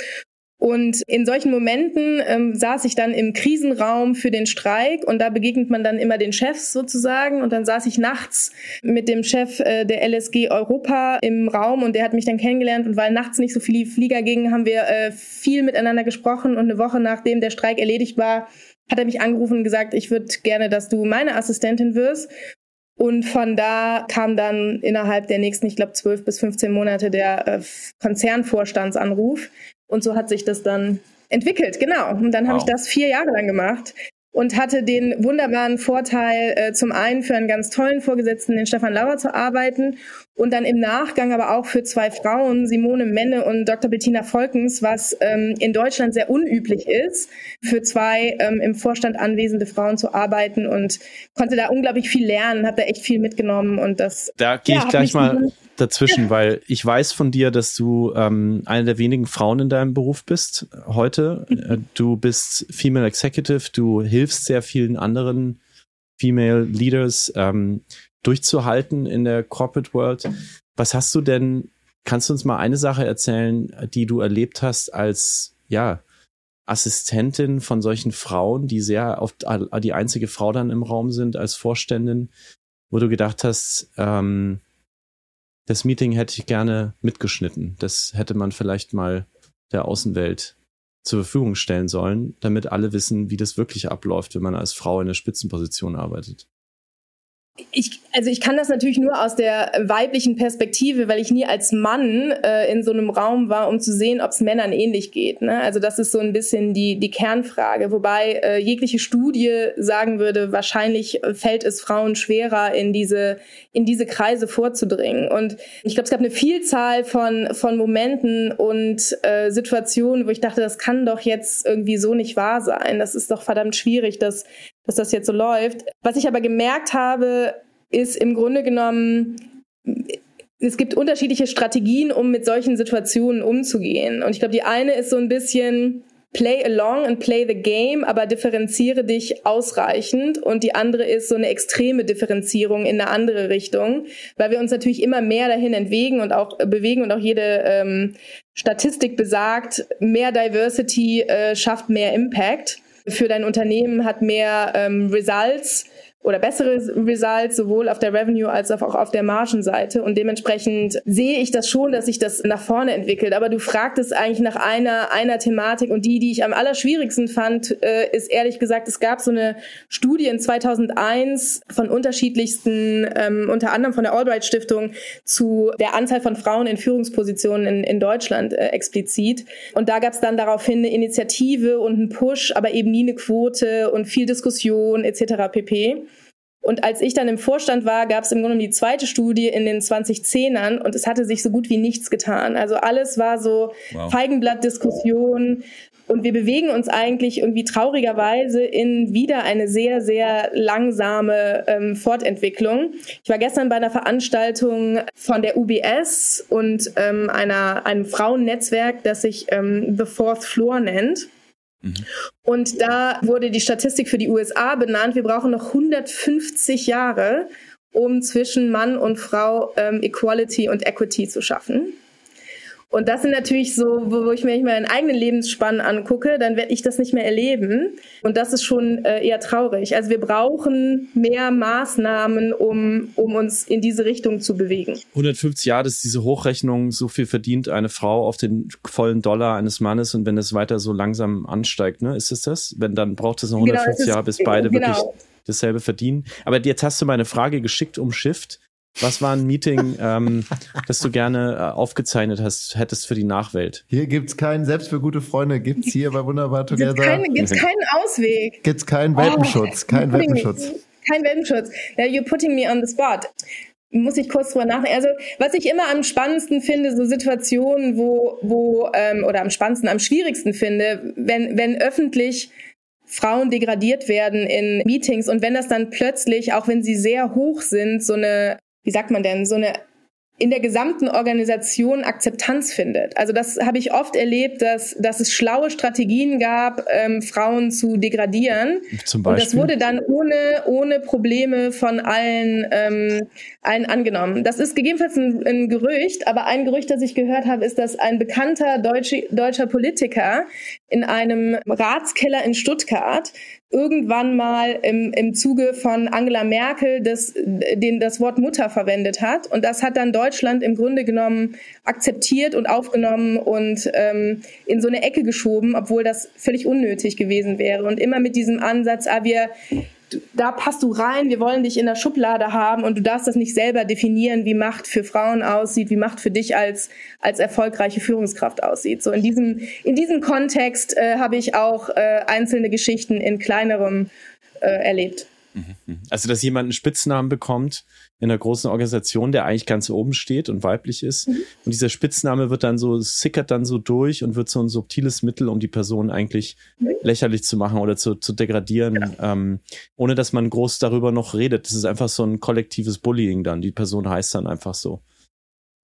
Und in solchen Momenten ähm, saß ich dann im Krisenraum für den Streik und da begegnet man dann immer den Chefs sozusagen. Und dann saß ich nachts mit dem Chef äh, der LSG Europa im Raum und der hat mich dann kennengelernt. Und weil nachts nicht so viele Flieger gingen, haben wir äh, viel miteinander gesprochen. Und eine Woche nachdem der Streik erledigt war, hat er mich angerufen und gesagt, ich würde gerne, dass du meine Assistentin wirst. Und von da kam dann innerhalb der nächsten, ich glaube, zwölf bis 15 Monate der äh, Konzernvorstandsanruf. Und so hat sich das dann entwickelt, genau. Und dann wow. habe ich das vier Jahre lang gemacht und hatte den wunderbaren Vorteil, äh, zum einen für einen ganz tollen Vorgesetzten, den Stefan Lauer, zu arbeiten und dann im Nachgang aber auch für zwei Frauen, Simone Menne und Dr. Bettina Volkens, was ähm, in Deutschland sehr unüblich ist, für zwei ähm, im Vorstand anwesende Frauen zu arbeiten und konnte da unglaublich viel lernen, habe da echt viel mitgenommen und das. Da gehe ja, ich gleich mal dazwischen, weil ich weiß von dir, dass du ähm, eine der wenigen Frauen in deinem Beruf bist heute. Mhm. Du bist Female Executive, du hilfst sehr vielen anderen Female Leaders. Ähm, durchzuhalten in der Corporate World. Was hast du denn, kannst du uns mal eine Sache erzählen, die du erlebt hast als, ja, Assistentin von solchen Frauen, die sehr oft die einzige Frau dann im Raum sind als Vorständin, wo du gedacht hast, ähm, das Meeting hätte ich gerne mitgeschnitten. Das hätte man vielleicht mal der Außenwelt zur Verfügung stellen sollen, damit alle wissen, wie das wirklich abläuft, wenn man als Frau in der Spitzenposition arbeitet ich, also ich kann das natürlich nur aus der weiblichen Perspektive, weil ich nie als Mann äh, in so einem Raum war, um zu sehen, ob es Männern ähnlich geht. Ne? Also das ist so ein bisschen die, die Kernfrage. Wobei äh, jegliche Studie sagen würde, wahrscheinlich fällt es Frauen schwerer, in diese, in diese Kreise vorzudringen. Und ich glaube, es gab eine Vielzahl von, von Momenten und äh, Situationen, wo ich dachte, das kann doch jetzt irgendwie so nicht wahr sein. Das ist doch verdammt schwierig, dass dass das jetzt so läuft. Was ich aber gemerkt habe, ist im Grunde genommen, es gibt unterschiedliche Strategien, um mit solchen Situationen umzugehen. Und ich glaube, die eine ist so ein bisschen play along and play the game, aber differenziere dich ausreichend. Und die andere ist so eine extreme Differenzierung in eine andere Richtung, weil wir uns natürlich immer mehr dahin entwegen und auch bewegen und auch jede ähm, Statistik besagt, mehr Diversity äh, schafft mehr Impact für dein Unternehmen, hat mehr ähm, Results oder bessere Results sowohl auf der Revenue als auch auf der Margenseite. Und dementsprechend sehe ich das schon, dass sich das nach vorne entwickelt. Aber du fragtest eigentlich nach einer, einer Thematik und die, die ich am allerschwierigsten fand, äh, ist ehrlich gesagt, es gab so eine Studie in 2001 von unterschiedlichsten, ähm, unter anderem von der Albright Stiftung zu der Anzahl von Frauen in Führungspositionen in, in Deutschland äh, explizit. Und da gab es dann daraufhin eine Initiative und einen Push, aber eben nie eine Quote und viel Diskussion etc. pp. Und als ich dann im Vorstand war, gab es im Grunde die zweite Studie in den 2010ern und es hatte sich so gut wie nichts getan. Also alles war so wow. Feigenblattdiskussion und wir bewegen uns eigentlich irgendwie traurigerweise in wieder eine sehr, sehr langsame ähm, Fortentwicklung. Ich war gestern bei einer Veranstaltung von der UBS und ähm, einer, einem Frauennetzwerk, das sich ähm, The Fourth Floor nennt. Mhm. Und da wurde die Statistik für die USA benannt. Wir brauchen noch 150 Jahre, um zwischen Mann und Frau ähm, Equality und Equity zu schaffen. Und das sind natürlich so, wo, ich mir meinen eigenen Lebensspann angucke, dann werde ich das nicht mehr erleben. Und das ist schon äh, eher traurig. Also wir brauchen mehr Maßnahmen, um, um uns in diese Richtung zu bewegen. 150 Jahre ist diese Hochrechnung, so viel verdient eine Frau auf den vollen Dollar eines Mannes und wenn es weiter so langsam ansteigt, ne, ist es das? Wenn dann braucht es noch 150 genau, Jahre, bis beide genau. wirklich dasselbe verdienen. Aber jetzt hast du meine Frage geschickt umschifft. Was war ein Meeting, ähm, das du gerne äh, aufgezeichnet hast, hättest für die Nachwelt? Hier gibt's keinen, selbst für gute Freunde gibt's hier bei Wunderbar Together. Gibt's, keine, gibt's keinen Ausweg. Gibt's keinen Welpenschutz, oh, keinen Welpenschutz. Kein Welpenschutz. You're putting me on the spot muss ich kurz drüber nachdenken. Also, was ich immer am spannendsten finde, so Situationen, wo, wo, ähm, oder am spannendsten, am schwierigsten finde, wenn, wenn öffentlich Frauen degradiert werden in Meetings und wenn das dann plötzlich, auch wenn sie sehr hoch sind, so eine wie sagt man denn, so eine in der gesamten Organisation Akzeptanz findet. Also das habe ich oft erlebt, dass, dass es schlaue Strategien gab, ähm, Frauen zu degradieren. Zum Beispiel? Und das wurde dann ohne, ohne Probleme von allen, ähm, allen angenommen. Das ist gegebenenfalls ein, ein Gerücht, aber ein Gerücht, das ich gehört habe, ist, dass ein bekannter deutsche, deutscher Politiker in einem Ratskeller in Stuttgart irgendwann mal im, im Zuge von Angela Merkel das, den, das Wort Mutter verwendet hat. Und das hat dann Deutschland im Grunde genommen akzeptiert und aufgenommen und ähm, in so eine Ecke geschoben, obwohl das völlig unnötig gewesen wäre. Und immer mit diesem Ansatz, ah, wir da passt du rein, wir wollen dich in der Schublade haben und du darfst das nicht selber definieren, wie Macht für Frauen aussieht, wie Macht für dich als, als erfolgreiche Führungskraft aussieht. So in diesem, in diesem Kontext äh, habe ich auch äh, einzelne Geschichten in kleinerem äh, erlebt. Mhm. Also, dass jemand einen Spitznamen bekommt in einer großen Organisation, der eigentlich ganz oben steht und weiblich ist. Mhm. Und dieser Spitzname wird dann so, sickert dann so durch und wird so ein subtiles Mittel, um die Person eigentlich mhm. lächerlich zu machen oder zu, zu degradieren, ja. ähm, ohne dass man groß darüber noch redet. Das ist einfach so ein kollektives Bullying dann. Die Person heißt dann einfach so.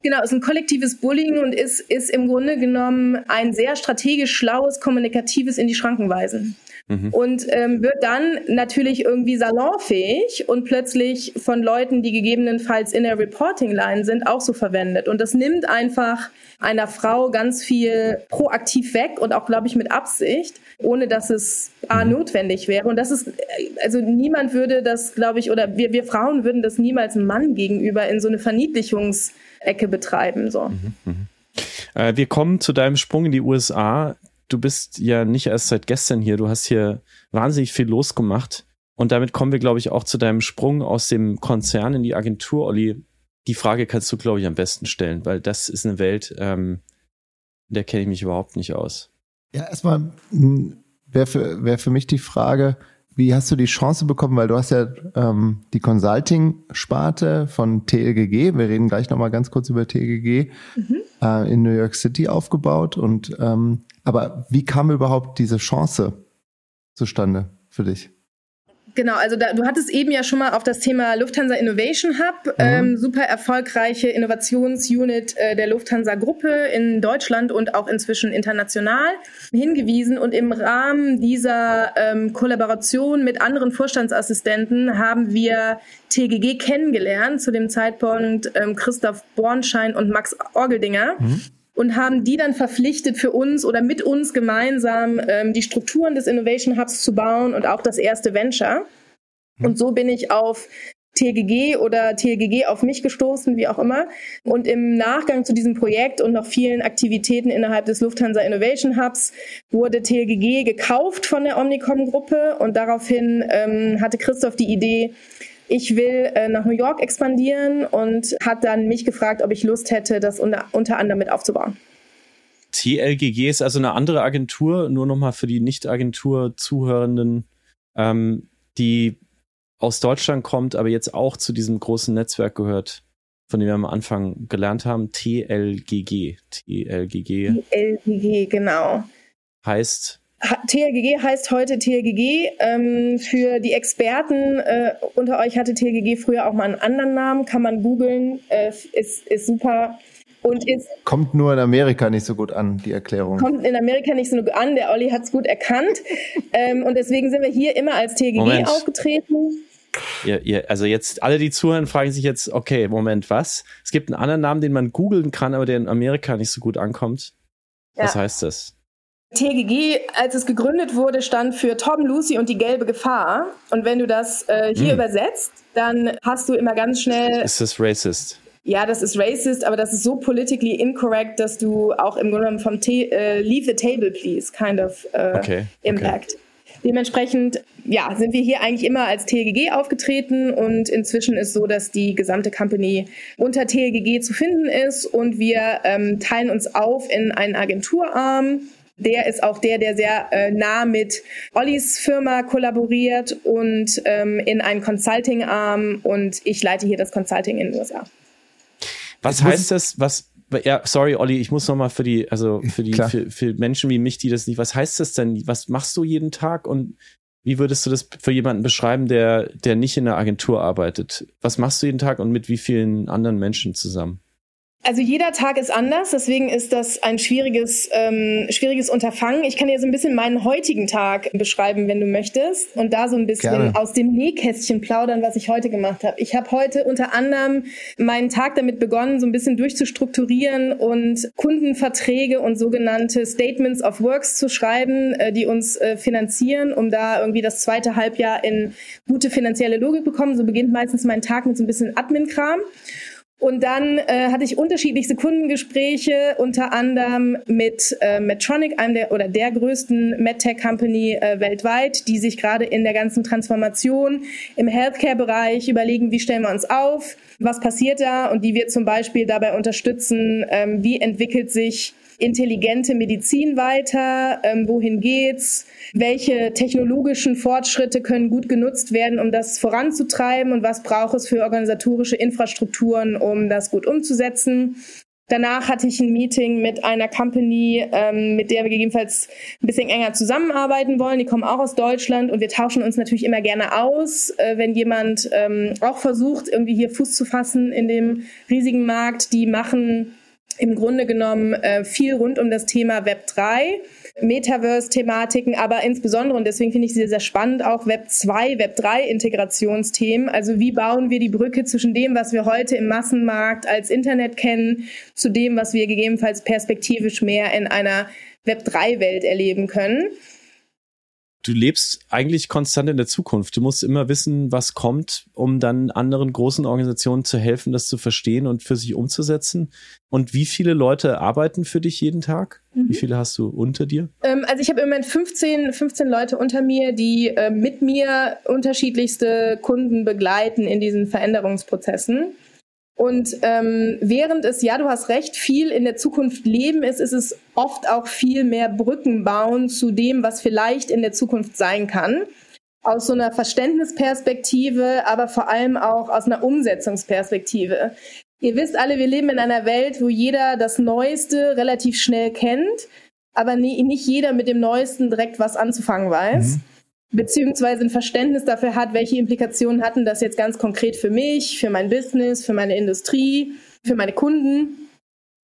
Genau, es ist ein kollektives Bullying und ist, ist im Grunde genommen ein sehr strategisch schlaues, kommunikatives in die Schranken weisen. Mhm. Und ähm, wird dann natürlich irgendwie salonfähig und plötzlich von Leuten, die gegebenenfalls in der Reporting-Line sind, auch so verwendet. Und das nimmt einfach einer Frau ganz viel proaktiv weg und auch, glaube ich, mit Absicht, ohne dass es A, mhm. notwendig wäre. Und das ist, also niemand würde das, glaube ich, oder wir, wir Frauen würden das niemals einem Mann gegenüber in so eine Verniedlichungsecke betreiben. So. Mhm, mh. äh, wir kommen zu deinem Sprung in die USA du bist ja nicht erst seit gestern hier, du hast hier wahnsinnig viel losgemacht. Und damit kommen wir, glaube ich, auch zu deinem Sprung aus dem Konzern in die Agentur, Olli. Die Frage kannst du, glaube ich, am besten stellen, weil das ist eine Welt, ähm, der kenne ich mich überhaupt nicht aus. Ja, erstmal hm, wäre für, wär für mich die Frage, wie hast du die Chance bekommen, weil du hast ja ähm, die Consulting-Sparte von TLGG, wir reden gleich nochmal ganz kurz über TLGG, mhm. äh, in New York City aufgebaut und ähm, aber wie kam überhaupt diese Chance zustande für dich? Genau, also da, du hattest eben ja schon mal auf das Thema Lufthansa Innovation Hub, mhm. ähm, super erfolgreiche Innovationsunit äh, der Lufthansa Gruppe in Deutschland und auch inzwischen international hingewiesen. Und im Rahmen dieser ähm, Kollaboration mit anderen Vorstandsassistenten haben wir TGG kennengelernt, zu dem Zeitpunkt ähm, Christoph Bornschein und Max Orgeldinger. Mhm und haben die dann verpflichtet für uns oder mit uns gemeinsam ähm, die Strukturen des Innovation Hubs zu bauen und auch das erste Venture. Hm. Und so bin ich auf TGG oder TGG auf mich gestoßen, wie auch immer. Und im Nachgang zu diesem Projekt und noch vielen Aktivitäten innerhalb des Lufthansa Innovation Hubs wurde TGG gekauft von der Omnicom-Gruppe und daraufhin ähm, hatte Christoph die Idee, ich will äh, nach New York expandieren und hat dann mich gefragt, ob ich Lust hätte, das unter, unter anderem mit aufzubauen. TLGG ist also eine andere Agentur, nur nochmal für die Nicht-Agentur-Zuhörenden, ähm, die aus Deutschland kommt, aber jetzt auch zu diesem großen Netzwerk gehört, von dem wir am Anfang gelernt haben, TLGG. TLGG. TLGG, genau. Heißt TLGG heißt heute TLGG. Ähm, für die Experten äh, unter euch hatte TLGG früher auch mal einen anderen Namen, kann man googeln, äh, ist, ist super. Und ist, kommt nur in Amerika nicht so gut an, die Erklärung. Kommt in Amerika nicht so gut an, der Olli hat es gut erkannt. ähm, und deswegen sind wir hier immer als TLGG Moment. aufgetreten. Ihr, ihr, also jetzt alle, die zuhören, fragen sich jetzt, okay, Moment, was? Es gibt einen anderen Namen, den man googeln kann, aber der in Amerika nicht so gut ankommt. Was ja. heißt das? TGG, als es gegründet wurde, stand für Tom, Lucy und die gelbe Gefahr. Und wenn du das äh, hier hm. übersetzt, dann hast du immer ganz schnell. Ist das racist? Ja, das ist racist, aber das ist so politically incorrect, dass du auch im Grunde genommen vom T äh, Leave the Table, please, kind of äh, okay, Impact. Okay. Dementsprechend, ja, sind wir hier eigentlich immer als TLGG aufgetreten und inzwischen ist so, dass die gesamte Company unter TLGG zu finden ist und wir ähm, teilen uns auf in einen Agenturarm der ist auch der, der sehr äh, nah mit Ollis Firma kollaboriert und ähm, in einen Consulting-Arm und ich leite hier das Consulting in den USA. Was heißt das, was, ja, sorry, Olli, ich muss nochmal für die, also für die, für, für Menschen wie mich, die das nicht, was heißt das denn? Was machst du jeden Tag und wie würdest du das für jemanden beschreiben, der, der nicht in der Agentur arbeitet? Was machst du jeden Tag und mit wie vielen anderen Menschen zusammen? Also jeder Tag ist anders, deswegen ist das ein schwieriges, ähm, schwieriges Unterfangen. Ich kann dir so ein bisschen meinen heutigen Tag beschreiben, wenn du möchtest, und da so ein bisschen Gerne. aus dem Nähkästchen plaudern, was ich heute gemacht habe. Ich habe heute unter anderem meinen Tag damit begonnen, so ein bisschen durchzustrukturieren und Kundenverträge und sogenannte Statements of Works zu schreiben, äh, die uns äh, finanzieren, um da irgendwie das zweite Halbjahr in gute finanzielle Logik bekommen. So beginnt meistens mein Tag mit so ein bisschen Admin-Kram. Und dann äh, hatte ich unterschiedlichste Kundengespräche, unter anderem mit äh, Medtronic, einem der oder der größten MedTech-Company äh, weltweit, die sich gerade in der ganzen Transformation im Healthcare-Bereich überlegen, wie stellen wir uns auf, was passiert da und die wir zum Beispiel dabei unterstützen, ähm, wie entwickelt sich intelligente Medizin weiter? Ähm, wohin geht's? Welche technologischen Fortschritte können gut genutzt werden, um das voranzutreiben? Und was braucht es für organisatorische Infrastrukturen, um das gut umzusetzen? Danach hatte ich ein Meeting mit einer Company, ähm, mit der wir gegebenenfalls ein bisschen enger zusammenarbeiten wollen. Die kommen auch aus Deutschland und wir tauschen uns natürlich immer gerne aus, äh, wenn jemand ähm, auch versucht, irgendwie hier Fuß zu fassen in dem riesigen Markt. Die machen im Grunde genommen äh, viel rund um das Thema Web 3. Metaverse-Thematiken, aber insbesondere, und deswegen finde ich sie sehr spannend, auch Web 2, Web 3 Integrationsthemen. Also wie bauen wir die Brücke zwischen dem, was wir heute im Massenmarkt als Internet kennen, zu dem, was wir gegebenenfalls perspektivisch mehr in einer Web 3 Welt erleben können du lebst eigentlich konstant in der Zukunft. Du musst immer wissen, was kommt, um dann anderen großen Organisationen zu helfen, das zu verstehen und für sich umzusetzen. Und wie viele Leute arbeiten für dich jeden Tag? Mhm. Wie viele hast du unter dir? Ähm, also ich habe im Moment 15, 15 Leute unter mir, die äh, mit mir unterschiedlichste Kunden begleiten in diesen Veränderungsprozessen. Und ähm, während es, ja, du hast recht, viel in der Zukunft leben ist, ist es oft auch viel mehr Brücken bauen zu dem, was vielleicht in der Zukunft sein kann. Aus so einer Verständnisperspektive, aber vor allem auch aus einer Umsetzungsperspektive. Ihr wisst alle, wir leben in einer Welt, wo jeder das Neueste relativ schnell kennt, aber nie, nicht jeder mit dem Neuesten direkt was anzufangen weiß. Mhm beziehungsweise ein Verständnis dafür hat, welche Implikationen hatten das jetzt ganz konkret für mich, für mein Business, für meine Industrie, für meine Kunden.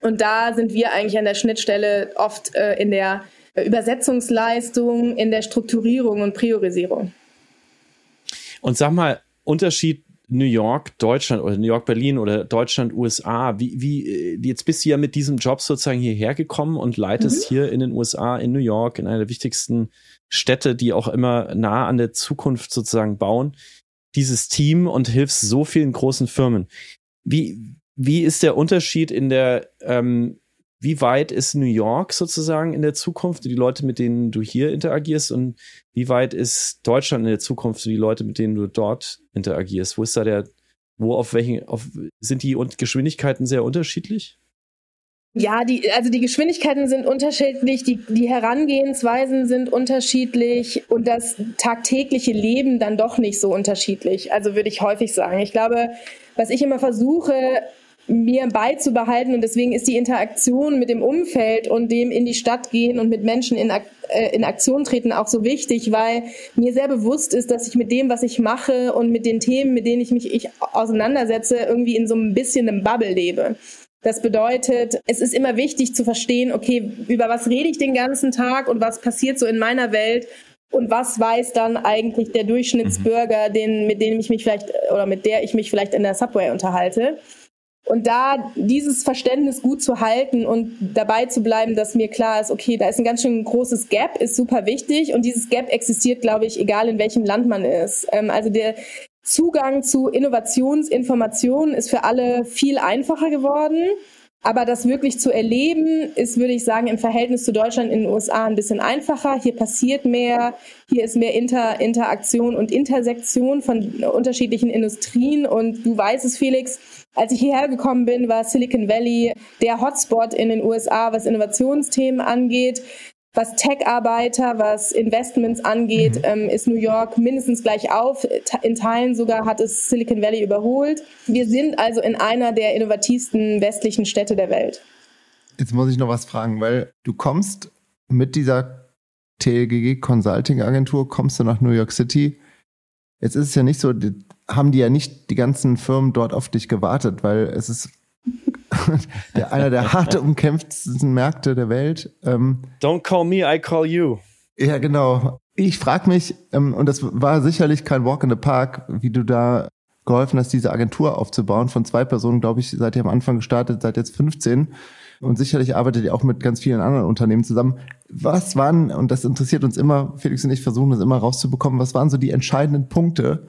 Und da sind wir eigentlich an der Schnittstelle oft äh, in der Übersetzungsleistung, in der Strukturierung und Priorisierung. Und sag mal, Unterschied New York, Deutschland oder New York, Berlin oder Deutschland, USA. Wie, wie, äh, jetzt bist du ja mit diesem Job sozusagen hierher gekommen und leitest mhm. hier in den USA, in New York, in einer der wichtigsten Städte, die auch immer nah an der Zukunft sozusagen bauen, dieses Team und hilfst so vielen großen Firmen. Wie, wie ist der Unterschied in der, ähm, wie weit ist New York sozusagen in der Zukunft, die Leute, mit denen du hier interagierst und wie weit ist Deutschland in der Zukunft, die Leute, mit denen du dort interagierst? Wo ist da der, wo auf welchen, auf, sind die Geschwindigkeiten sehr unterschiedlich? Ja, die, also die Geschwindigkeiten sind unterschiedlich, die, die Herangehensweisen sind unterschiedlich und das tagtägliche Leben dann doch nicht so unterschiedlich. Also würde ich häufig sagen. Ich glaube, was ich immer versuche, mir beizubehalten und deswegen ist die Interaktion mit dem Umfeld und dem in die Stadt gehen und mit Menschen in, äh, in Aktion treten auch so wichtig, weil mir sehr bewusst ist, dass ich mit dem, was ich mache und mit den Themen, mit denen ich mich ich auseinandersetze, irgendwie in so ein bisschen einem Bubble lebe. Das bedeutet, es ist immer wichtig zu verstehen, okay, über was rede ich den ganzen Tag und was passiert so in meiner Welt und was weiß dann eigentlich der Durchschnittsbürger, den, mit dem ich mich vielleicht oder mit der ich mich vielleicht in der Subway unterhalte. Und da dieses Verständnis gut zu halten und dabei zu bleiben, dass mir klar ist, okay, da ist ein ganz schön großes Gap, ist super wichtig. Und dieses Gap existiert, glaube ich, egal in welchem Land man ist. Ähm, also der, Zugang zu Innovationsinformationen ist für alle viel einfacher geworden. Aber das wirklich zu erleben, ist, würde ich sagen, im Verhältnis zu Deutschland in den USA ein bisschen einfacher. Hier passiert mehr, hier ist mehr Inter Interaktion und Intersektion von unterschiedlichen Industrien. Und du weißt es, Felix, als ich hierher gekommen bin, war Silicon Valley der Hotspot in den USA, was Innovationsthemen angeht. Was Tech-Arbeiter, was Investments angeht, mhm. ähm, ist New York mindestens gleich auf. In Teilen sogar hat es Silicon Valley überholt. Wir sind also in einer der innovativsten westlichen Städte der Welt. Jetzt muss ich noch was fragen, weil du kommst mit dieser TLGG Consulting Agentur, kommst du nach New York City. Jetzt ist es ja nicht so, haben die ja nicht die ganzen Firmen dort auf dich gewartet, weil es ist der, einer der hart umkämpftesten Märkte der Welt. Ähm, Don't call me, I call you. Ja, genau. Ich frage mich, ähm, und das war sicherlich kein Walk in the Park, wie du da geholfen hast, diese Agentur aufzubauen. Von zwei Personen, glaube ich, seid ihr am Anfang gestartet, seit jetzt 15. Und sicherlich arbeitet ihr auch mit ganz vielen anderen Unternehmen zusammen. Was waren, und das interessiert uns immer, Felix und ich versuchen das immer rauszubekommen, was waren so die entscheidenden Punkte,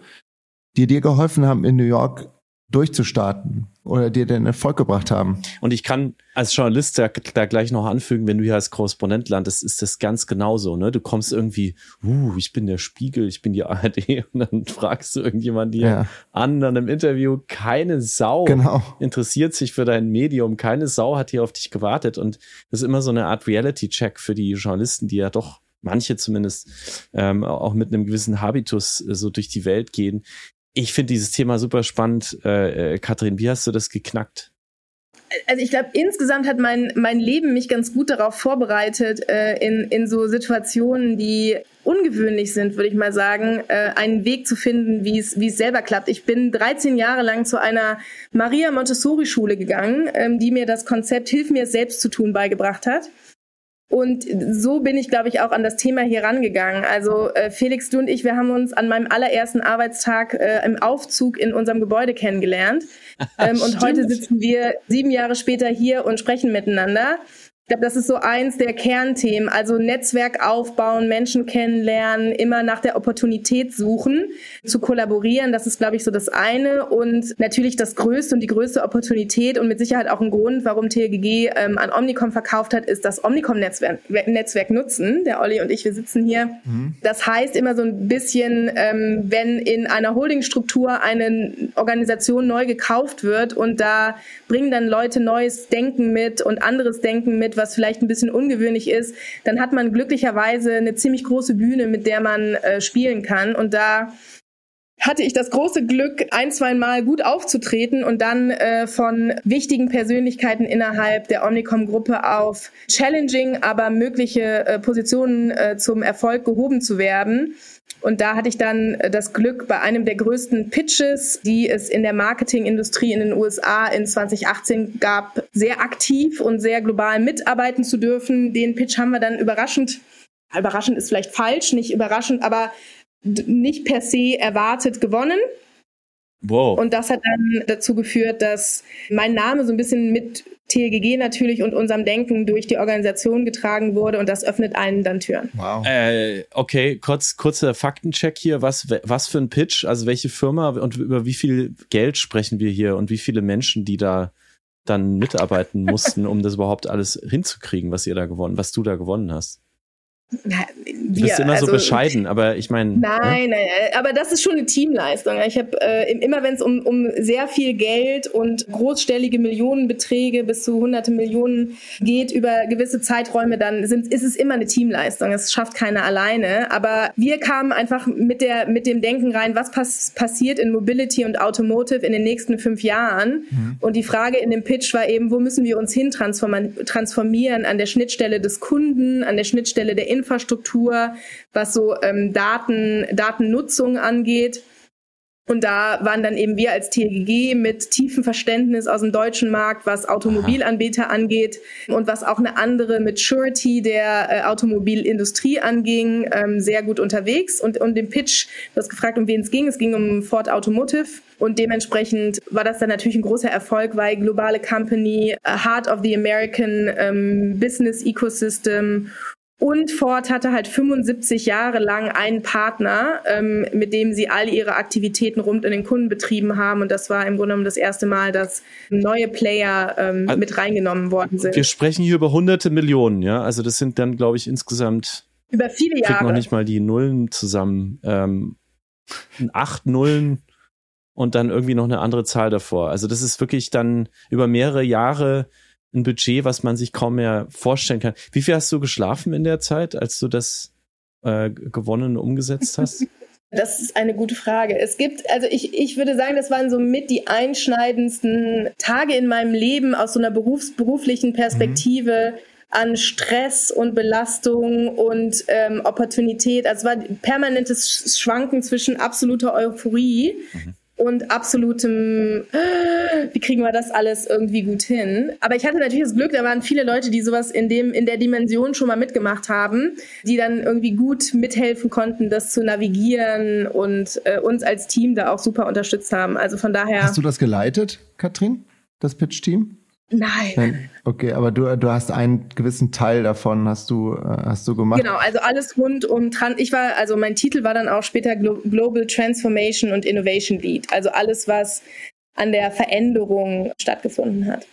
die dir geholfen haben, in New York durchzustarten? oder dir den Erfolg gebracht haben. Und ich kann als Journalist da, da gleich noch anfügen, wenn du hier als Korrespondent landest, ist das ganz genauso. Ne? Du kommst irgendwie, uh, ich bin der Spiegel, ich bin die ARD und dann fragst du irgendjemanden hier ja. an dann im Interview. Keine Sau genau. interessiert sich für dein Medium, keine Sau hat hier auf dich gewartet und das ist immer so eine Art Reality-Check für die Journalisten, die ja doch manche zumindest ähm, auch mit einem gewissen Habitus äh, so durch die Welt gehen. Ich finde dieses Thema super spannend. Äh, äh, Kathrin, wie hast du das geknackt? also ich glaube, insgesamt hat mein, mein Leben mich ganz gut darauf vorbereitet, äh, in, in so Situationen, die ungewöhnlich sind, würde ich mal sagen, äh, einen Weg zu finden, wie es wie es selber klappt. Ich bin 13 Jahre lang zu einer Maria Montessori Schule gegangen, ähm, die mir das Konzept Hilf mir selbst zu tun beigebracht hat. Und so bin ich, glaube ich, auch an das Thema hier rangegangen. Also äh, Felix, du und ich, wir haben uns an meinem allerersten Arbeitstag äh, im Aufzug in unserem Gebäude kennengelernt. Ähm, und heute sitzen wir sieben Jahre später hier und sprechen miteinander glaube, das ist so eins der Kernthemen. Also Netzwerk aufbauen, Menschen kennenlernen, immer nach der Opportunität suchen, zu kollaborieren. Das ist, glaube ich, so das eine. Und natürlich das größte und die größte Opportunität und mit Sicherheit auch ein Grund, warum TLGG ähm, an Omnicom verkauft hat, ist das Omnicom-Netzwerk Netzwerk nutzen. Der Olli und ich, wir sitzen hier. Mhm. Das heißt immer so ein bisschen, ähm, wenn in einer Holdingstruktur eine Organisation neu gekauft wird und da bringen dann Leute neues Denken mit und anderes Denken mit, was vielleicht ein bisschen ungewöhnlich ist, dann hat man glücklicherweise eine ziemlich große Bühne, mit der man äh, spielen kann. Und da hatte ich das große Glück, ein, zwei Mal gut aufzutreten und dann äh, von wichtigen Persönlichkeiten innerhalb der Omnicom-Gruppe auf challenging, aber mögliche äh, Positionen äh, zum Erfolg gehoben zu werden. Und da hatte ich dann äh, das Glück, bei einem der größten Pitches, die es in der Marketingindustrie in den USA in 2018 gab, sehr aktiv und sehr global mitarbeiten zu dürfen. Den Pitch haben wir dann überraschend, überraschend ist vielleicht falsch, nicht überraschend, aber nicht per se erwartet gewonnen. Wow. Und das hat dann dazu geführt, dass mein Name so ein bisschen mit TLGG natürlich und unserem Denken durch die Organisation getragen wurde und das öffnet einen dann Türen. Wow. Äh, okay, kurz, kurzer Faktencheck hier. Was, was für ein Pitch? Also welche Firma und über wie viel Geld sprechen wir hier und wie viele Menschen, die da dann mitarbeiten mussten, um das überhaupt alles hinzukriegen, was ihr da gewonnen, was du da gewonnen hast? Na, wir, du bist immer also, so bescheiden, aber ich meine. Nein, ja? nein, aber das ist schon eine Teamleistung. Ich habe äh, immer, wenn es um, um sehr viel Geld und großstellige Millionenbeträge bis zu hunderte Millionen geht über gewisse Zeiträume, dann sind, ist es immer eine Teamleistung. Es schafft keiner alleine. Aber wir kamen einfach mit der mit dem Denken rein, was pass passiert in Mobility und Automotive in den nächsten fünf Jahren. Mhm. Und die Frage in dem Pitch war eben, wo müssen wir uns hin transformieren an der Schnittstelle des Kunden, an der Schnittstelle der Infrastruktur, was so ähm, Daten, Datennutzung angeht. Und da waren dann eben wir als TGG mit tiefem Verständnis aus dem deutschen Markt, was Automobilanbieter Aha. angeht und was auch eine andere Maturity der äh, Automobilindustrie anging, ähm, sehr gut unterwegs. Und, und dem Pitch, du hast gefragt, um wen es ging. Es ging um Ford Automotive. Und dementsprechend war das dann natürlich ein großer Erfolg, weil globale Company, Heart of the American ähm, Business Ecosystem und Ford hatte halt 75 Jahre lang einen Partner, ähm, mit dem sie all ihre Aktivitäten rund in den Kunden betrieben haben. Und das war im Grunde genommen das erste Mal, dass neue Player ähm, also, mit reingenommen worden sind. Wir sprechen hier über hunderte Millionen, ja. Also das sind dann, glaube ich, insgesamt über viele Jahre. noch nicht mal die Nullen zusammen. Ähm, acht Nullen und dann irgendwie noch eine andere Zahl davor. Also das ist wirklich dann über mehrere Jahre ein Budget, was man sich kaum mehr vorstellen kann. Wie viel hast du geschlafen in der Zeit, als du das äh, gewonnen umgesetzt hast? Das ist eine gute Frage. Es gibt, also ich, ich würde sagen, das waren so mit die einschneidendsten Tage in meinem Leben aus so einer berufs beruflichen Perspektive. Mhm an Stress und Belastung und ähm, Opportunität. Also es war permanentes Schwanken zwischen absoluter Euphorie mhm und absolutem, wie kriegen wir das alles irgendwie gut hin? Aber ich hatte natürlich das Glück, da waren viele Leute, die sowas in dem, in der Dimension schon mal mitgemacht haben, die dann irgendwie gut mithelfen konnten, das zu navigieren und äh, uns als Team da auch super unterstützt haben. Also von daher. Hast du das geleitet, Katrin? Das Pitch-Team? Nein. Nein. Okay, aber du, du hast einen gewissen Teil davon hast du, äh, hast du gemacht. Genau, also alles rund um Trans ich war, also mein Titel war dann auch später Global Transformation und Innovation Lead. Also alles, was an der Veränderung stattgefunden hat.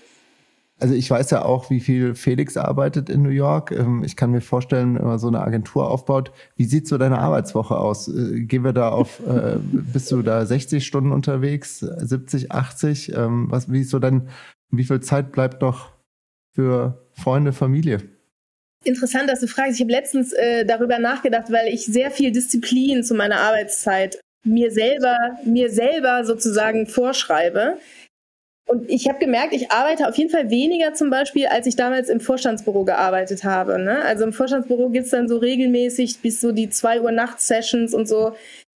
Also ich weiß ja auch, wie viel Felix arbeitet in New York. Ähm, ich kann mir vorstellen, wenn man so eine Agentur aufbaut, wie sieht so deine Arbeitswoche aus? Äh, gehen wir da auf, äh, bist du da 60 Stunden unterwegs, 70, 80? Ähm, was, wie ist so dein, wie viel Zeit bleibt noch für Freunde, Familie? Interessant, dass du fragst. Ich habe letztens äh, darüber nachgedacht, weil ich sehr viel Disziplin zu meiner Arbeitszeit mir selber, mir selber sozusagen vorschreibe. Und ich habe gemerkt, ich arbeite auf jeden Fall weniger zum Beispiel, als ich damals im Vorstandsbüro gearbeitet habe. Ne? Also im Vorstandsbüro gibt's dann so regelmäßig bis so die 2 Uhr Nacht-Sessions und so.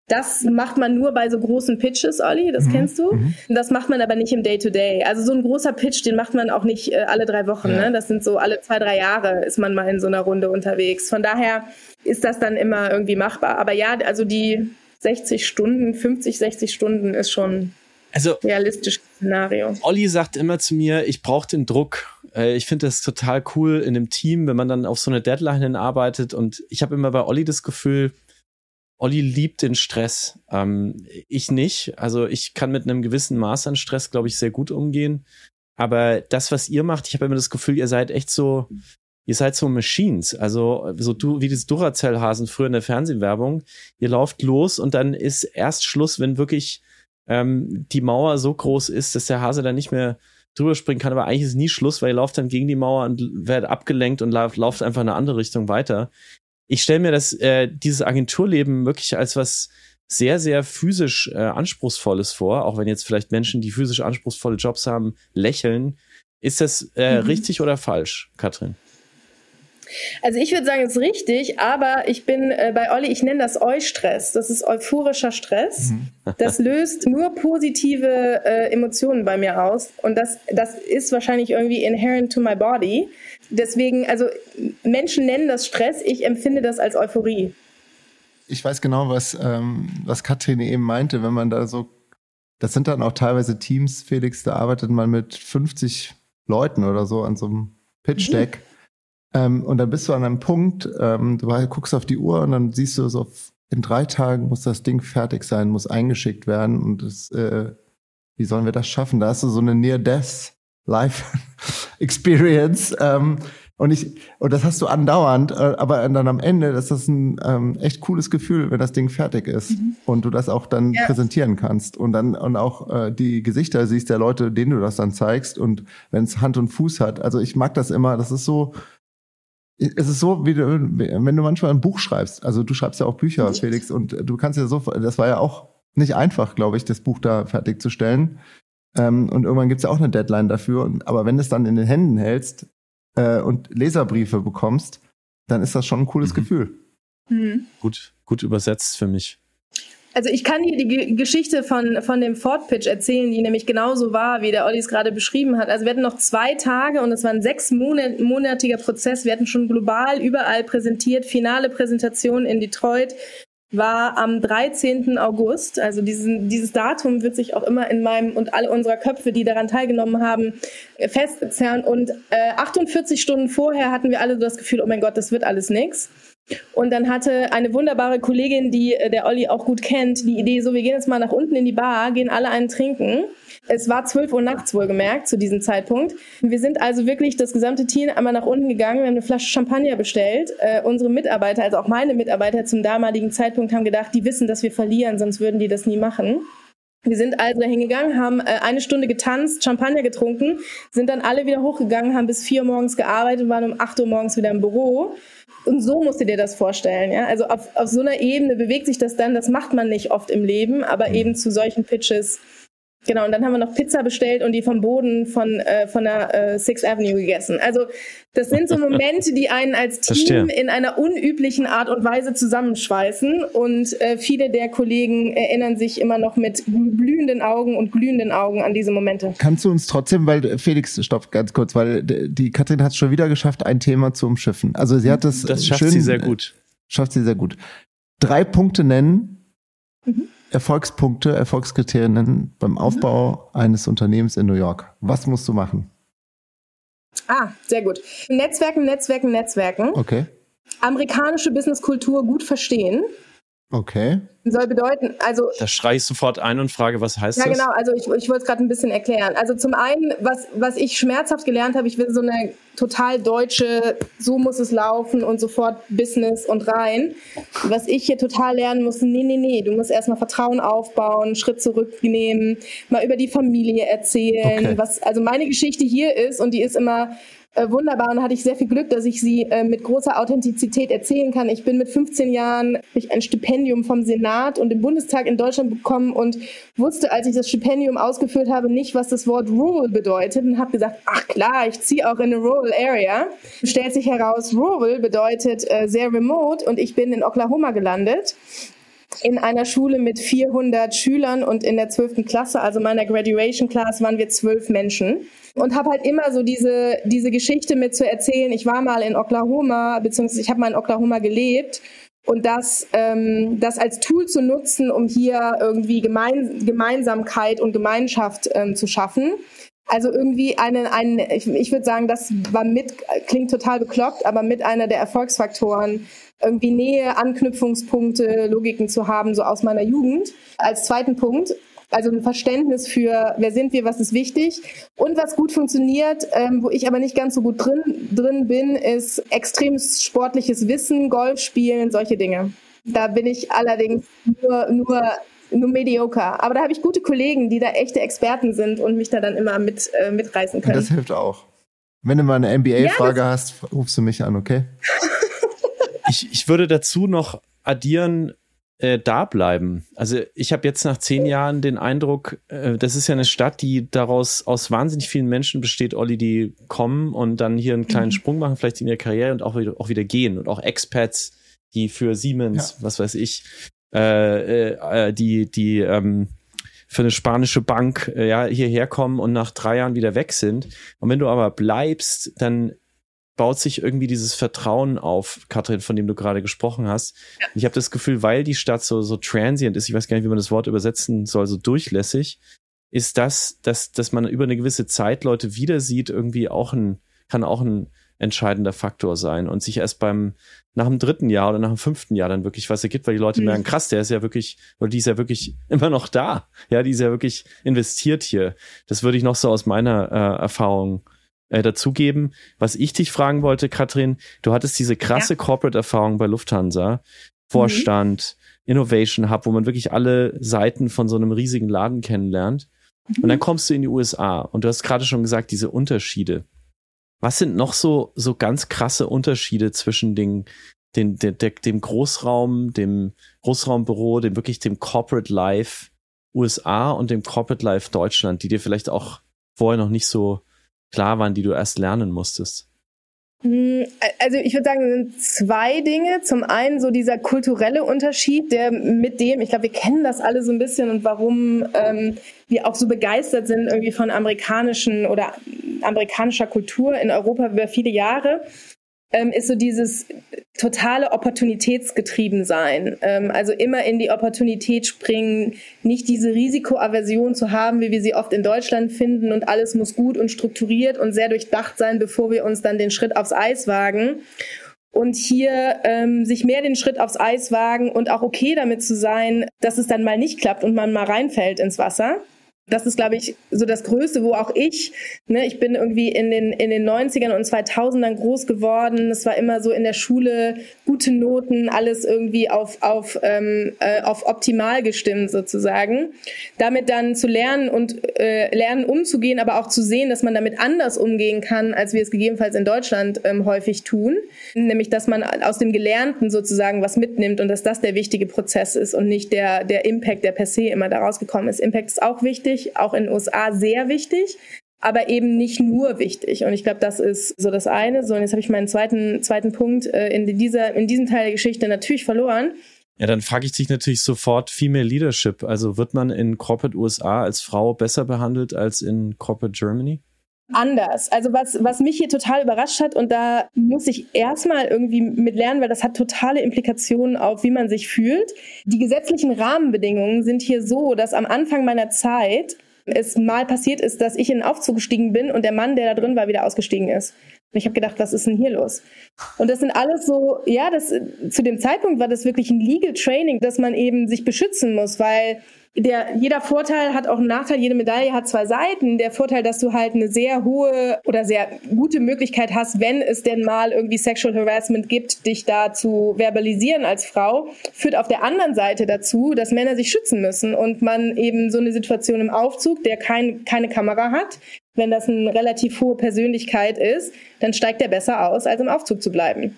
Das macht man nur bei so großen Pitches, Olli, das mhm. kennst du. Mhm. Das macht man aber nicht im Day-to-Day. -Day. Also so ein großer Pitch, den macht man auch nicht äh, alle drei Wochen. Ja. Ne? Das sind so alle zwei, drei Jahre ist man mal in so einer Runde unterwegs. Von daher ist das dann immer irgendwie machbar. Aber ja, also die 60 Stunden, 50, 60 Stunden ist schon also, realistisches Szenario. Olli sagt immer zu mir, ich brauche den Druck. Äh, ich finde das total cool in einem Team, wenn man dann auf so eine Deadline hinarbeitet. Und ich habe immer bei Olli das Gefühl, Olli liebt den Stress. Ähm, ich nicht. Also ich kann mit einem gewissen Maß an Stress, glaube ich, sehr gut umgehen. Aber das, was ihr macht, ich habe immer das Gefühl, ihr seid echt so, ihr seid so Machines. Also so du, wie das Duracell-Hasen früher in der Fernsehwerbung. Ihr lauft los und dann ist erst Schluss, wenn wirklich ähm, die Mauer so groß ist, dass der Hase dann nicht mehr drüber springen kann, aber eigentlich ist nie Schluss, weil ihr lauft dann gegen die Mauer und werdet abgelenkt und lauft, einfach in eine andere Richtung weiter. Ich stelle mir das, äh, dieses Agenturleben wirklich als was sehr, sehr physisch äh, anspruchsvolles vor, auch wenn jetzt vielleicht Menschen, die physisch anspruchsvolle Jobs haben, lächeln. Ist das äh, mhm. richtig oder falsch, Katrin? Also ich würde sagen, es ist richtig, aber ich bin äh, bei Olli, ich nenne das Eustress. Das ist euphorischer Stress. Mhm. Das löst nur positive äh, Emotionen bei mir aus. Und das, das ist wahrscheinlich irgendwie inherent to my body. Deswegen, also Menschen nennen das Stress, ich empfinde das als Euphorie. Ich weiß genau, was, ähm, was Katrin eben meinte, wenn man da so, das sind dann auch teilweise Teams, Felix, da arbeitet man mit 50 Leuten oder so an so einem Pitch-Deck. Mhm. Ähm, und dann bist du an einem Punkt, ähm, du guckst auf die Uhr und dann siehst du so, in drei Tagen muss das Ding fertig sein, muss eingeschickt werden und das, äh, wie sollen wir das schaffen? Da hast du so eine Near-Death-Life-Experience. Ähm, und ich, und das hast du andauernd, äh, aber dann am Ende ist das ein ähm, echt cooles Gefühl, wenn das Ding fertig ist mhm. und du das auch dann ja. präsentieren kannst und dann und auch äh, die Gesichter siehst der Leute, denen du das dann zeigst und wenn es Hand und Fuß hat. Also ich mag das immer, das ist so, es ist so, wie du, wenn du manchmal ein Buch schreibst. Also du schreibst ja auch Bücher, Felix, und du kannst ja so, das war ja auch nicht einfach, glaube ich, das Buch da fertigzustellen. Ähm, und irgendwann gibt's ja auch eine Deadline dafür. aber wenn du es dann in den Händen hältst äh, und Leserbriefe bekommst, dann ist das schon ein cooles mhm. Gefühl. Mhm. Gut, gut übersetzt für mich. Also ich kann dir die Geschichte von, von dem Ford-Pitch erzählen, die nämlich genauso war, wie der Olli es gerade beschrieben hat. Also wir hatten noch zwei Tage und es war ein sechsmonatiger Prozess. Wir hatten schon global überall präsentiert. Finale Präsentation in Detroit war am 13. August. Also diesen, dieses Datum wird sich auch immer in meinem und alle unserer Köpfe, die daran teilgenommen haben, festzerren. Und äh, 48 Stunden vorher hatten wir alle so das Gefühl, oh mein Gott, das wird alles nix. Und dann hatte eine wunderbare Kollegin, die äh, der Olli auch gut kennt, die Idee, so wir gehen jetzt mal nach unten in die Bar, gehen alle einen trinken. Es war 12 Uhr nachts wohlgemerkt zu diesem Zeitpunkt. Wir sind also wirklich das gesamte Team einmal nach unten gegangen, wir haben eine Flasche Champagner bestellt. Äh, unsere Mitarbeiter, also auch meine Mitarbeiter zum damaligen Zeitpunkt haben gedacht, die wissen, dass wir verlieren, sonst würden die das nie machen. Wir sind also hingegangen, haben äh, eine Stunde getanzt, Champagner getrunken, sind dann alle wieder hochgegangen, haben bis vier Uhr morgens gearbeitet und waren um acht Uhr morgens wieder im Büro. Und so musst du dir das vorstellen. Ja? Also auf, auf so einer Ebene bewegt sich das dann, das macht man nicht oft im Leben, aber mhm. eben zu solchen Pitches Genau, und dann haben wir noch Pizza bestellt und die vom Boden von, äh, von der äh, Sixth Avenue gegessen. Also das sind so Momente, die einen als Team Verstehe. in einer unüblichen Art und Weise zusammenschweißen. Und äh, viele der Kollegen erinnern sich immer noch mit blühenden Augen und glühenden Augen an diese Momente. Kannst du uns trotzdem, weil Felix, stopp ganz kurz, weil die Katrin hat es schon wieder geschafft, ein Thema zu umschiffen. Also sie hat es. Das schafft schön, sie sehr gut. Schafft sie sehr gut. Drei Punkte nennen. Mhm Erfolgspunkte, Erfolgskriterien nennen beim Aufbau eines Unternehmens in New York. Was musst du machen? Ah, sehr gut. Netzwerken, Netzwerken, Netzwerken. Okay. Amerikanische Businesskultur gut verstehen. Okay. soll bedeuten, also. Da schreie ich sofort ein und frage, was heißt ja, das? Ja, genau, also ich, ich wollte es gerade ein bisschen erklären. Also zum einen, was, was ich schmerzhaft gelernt habe, ich will so eine total deutsche, so muss es laufen und sofort Business und rein. Was ich hier total lernen muss, nee, nee, nee, du musst erstmal Vertrauen aufbauen, Schritt zurücknehmen, mal über die Familie erzählen. Okay. Was, also meine Geschichte hier ist, und die ist immer äh, wunderbar und hatte ich sehr viel Glück, dass ich sie äh, mit großer Authentizität erzählen kann. Ich bin mit 15 Jahren ich ein Stipendium vom Senat und im Bundestag in Deutschland bekommen und wusste, als ich das Stipendium ausgefüllt habe, nicht, was das Wort rural bedeutet und habe gesagt, ach klar, ich ziehe auch in eine rural area. Stellt sich heraus, rural bedeutet äh, sehr remote und ich bin in Oklahoma gelandet in einer Schule mit 400 Schülern und in der 12. Klasse, also meiner Graduation Class, waren wir zwölf Menschen und habe halt immer so diese, diese Geschichte mit zu erzählen. Ich war mal in Oklahoma, beziehungsweise ich habe mal in Oklahoma gelebt und das, ähm, das als Tool zu nutzen, um hier irgendwie Gemein Gemeinsamkeit und Gemeinschaft ähm, zu schaffen. Also irgendwie einen, einen ich, ich würde sagen, das war mit, klingt total bekloppt, aber mit einer der Erfolgsfaktoren, irgendwie Nähe, Anknüpfungspunkte, Logiken zu haben, so aus meiner Jugend. Als zweiten Punkt also ein Verständnis für, wer sind wir, was ist wichtig. Und was gut funktioniert, ähm, wo ich aber nicht ganz so gut drin, drin bin, ist extremes sportliches Wissen, Golf spielen, solche Dinge. Da bin ich allerdings nur, nur, nur mediocre. Aber da habe ich gute Kollegen, die da echte Experten sind und mich da dann immer mit, äh, mitreißen können. Das hilft auch. Wenn du mal eine NBA-Frage ja, hast, rufst du mich an, okay? ich, ich würde dazu noch addieren, äh, da bleiben. Also ich habe jetzt nach zehn Jahren den Eindruck, äh, das ist ja eine Stadt, die daraus aus wahnsinnig vielen Menschen besteht, Olli, die kommen und dann hier einen kleinen mhm. Sprung machen, vielleicht in ihrer Karriere und auch wieder, auch wieder gehen und auch Expats, die für Siemens, ja. was weiß ich, äh, äh, die die ähm, für eine spanische Bank äh, ja hierher kommen und nach drei Jahren wieder weg sind. Und wenn du aber bleibst, dann baut sich irgendwie dieses Vertrauen auf, Katrin, von dem du gerade gesprochen hast. Ja. Ich habe das Gefühl, weil die Stadt so, so transient ist, ich weiß gar nicht, wie man das Wort übersetzen soll, so durchlässig, ist das, dass, dass man über eine gewisse Zeit Leute wieder sieht, irgendwie auch ein, kann auch ein entscheidender Faktor sein und sich erst beim, nach dem dritten Jahr oder nach dem fünften Jahr dann wirklich was ergibt, weil die Leute mhm. merken, krass, der ist ja wirklich, oder die ist ja wirklich immer noch da. Ja, die ist ja wirklich investiert hier. Das würde ich noch so aus meiner äh, Erfahrung äh, dazugeben. Was ich dich fragen wollte, Katrin, du hattest diese krasse ja. Corporate-Erfahrung bei Lufthansa, Vorstand, mhm. Innovation Hub, wo man wirklich alle Seiten von so einem riesigen Laden kennenlernt. Mhm. Und dann kommst du in die USA und du hast gerade schon gesagt, diese Unterschiede. Was sind noch so, so ganz krasse Unterschiede zwischen den, den, den, dem Großraum, dem Großraumbüro, dem wirklich dem Corporate Life USA und dem Corporate Life Deutschland, die dir vielleicht auch vorher noch nicht so klar waren, die du erst lernen musstest? Hm, also ich würde sagen, es sind zwei Dinge. Zum einen so dieser kulturelle Unterschied, der mit dem, ich glaube, wir kennen das alle so ein bisschen und warum ähm, wir auch so begeistert sind irgendwie von amerikanischen oder amerikanischer Kultur in Europa über viele Jahre ähm, ist so dieses totale Opportunitätsgetriebensein. Ähm, also immer in die Opportunität springen, nicht diese Risikoaversion zu haben, wie wir sie oft in Deutschland finden und alles muss gut und strukturiert und sehr durchdacht sein, bevor wir uns dann den Schritt aufs Eis wagen. Und hier ähm, sich mehr den Schritt aufs Eis wagen und auch okay damit zu sein, dass es dann mal nicht klappt und man mal reinfällt ins Wasser das ist, glaube ich, so das Größte, wo auch ich, ne, ich bin irgendwie in den, in den 90ern und 2000ern groß geworden. Es war immer so in der Schule gute Noten, alles irgendwie auf, auf, ähm, äh, auf optimal gestimmt sozusagen. Damit dann zu lernen und äh, lernen umzugehen, aber auch zu sehen, dass man damit anders umgehen kann, als wir es gegebenenfalls in Deutschland ähm, häufig tun. Nämlich, dass man aus dem Gelernten sozusagen was mitnimmt und dass das der wichtige Prozess ist und nicht der, der Impact, der per se immer daraus gekommen ist. Impact ist auch wichtig wichtig, auch in den USA sehr wichtig, aber eben nicht nur wichtig. Und ich glaube, das ist so das eine. So, und jetzt habe ich meinen zweiten, zweiten Punkt äh, in, dieser, in diesem Teil der Geschichte natürlich verloren. Ja, dann frage ich dich natürlich sofort Female Leadership. Also wird man in Corporate USA als Frau besser behandelt als in Corporate Germany? Anders. Also was, was mich hier total überrascht hat und da muss ich erstmal irgendwie mit lernen, weil das hat totale Implikationen auf, wie man sich fühlt. Die gesetzlichen Rahmenbedingungen sind hier so, dass am Anfang meiner Zeit es mal passiert ist, dass ich in den Aufzug gestiegen bin und der Mann, der da drin war, wieder ausgestiegen ist. Und ich habe gedacht, was ist denn hier los? Und das sind alles so, ja, das zu dem Zeitpunkt war das wirklich ein Legal Training, dass man eben sich beschützen muss, weil der, jeder Vorteil hat auch einen Nachteil, jede Medaille hat zwei Seiten. Der Vorteil, dass du halt eine sehr hohe oder sehr gute Möglichkeit hast, wenn es denn mal irgendwie Sexual Harassment gibt, dich da zu verbalisieren als Frau, führt auf der anderen Seite dazu, dass Männer sich schützen müssen und man eben so eine Situation im Aufzug, der kein, keine Kamera hat, wenn das eine relativ hohe Persönlichkeit ist, dann steigt er besser aus, als im Aufzug zu bleiben.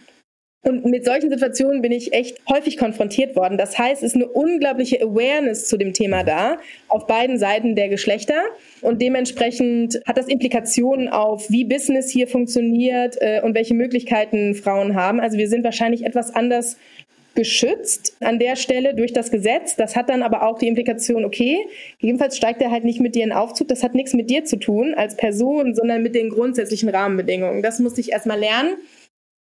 Und mit solchen Situationen bin ich echt häufig konfrontiert worden. Das heißt, es ist eine unglaubliche Awareness zu dem Thema da, auf beiden Seiten der Geschlechter. Und dementsprechend hat das Implikationen auf, wie Business hier funktioniert äh, und welche Möglichkeiten Frauen haben. Also wir sind wahrscheinlich etwas anders geschützt an der Stelle durch das Gesetz. Das hat dann aber auch die Implikation, okay, jedenfalls steigt er halt nicht mit dir in Aufzug. Das hat nichts mit dir zu tun als Person, sondern mit den grundsätzlichen Rahmenbedingungen. Das musste ich erstmal lernen.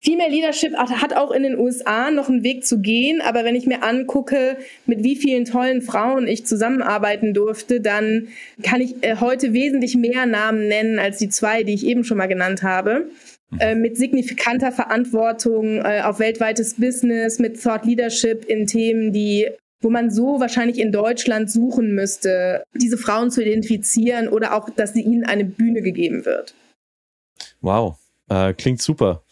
Female Leadership hat auch in den USA noch einen Weg zu gehen, aber wenn ich mir angucke, mit wie vielen tollen Frauen ich zusammenarbeiten durfte, dann kann ich äh, heute wesentlich mehr Namen nennen als die zwei, die ich eben schon mal genannt habe. Mhm. Äh, mit signifikanter Verantwortung äh, auf weltweites Business, mit Thought Leadership in Themen, die wo man so wahrscheinlich in Deutschland suchen müsste, diese Frauen zu identifizieren oder auch, dass sie ihnen eine Bühne gegeben wird. Wow, äh, klingt super.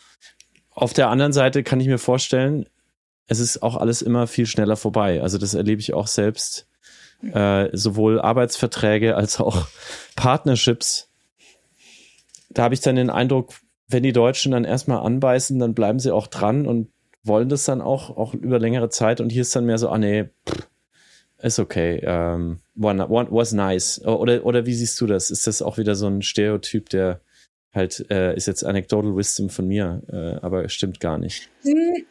Auf der anderen Seite kann ich mir vorstellen, es ist auch alles immer viel schneller vorbei. Also das erlebe ich auch selbst. Äh, sowohl Arbeitsverträge als auch Partnerships. Da habe ich dann den Eindruck, wenn die Deutschen dann erstmal anbeißen, dann bleiben sie auch dran und wollen das dann auch, auch über längere Zeit. Und hier ist dann mehr so, ah nee, ist okay. Um, ähm, one, one, was nice. Oder, oder wie siehst du das? Ist das auch wieder so ein Stereotyp, der halt äh, ist jetzt Anecdotal Wisdom von mir, äh, aber stimmt gar nicht. Hm,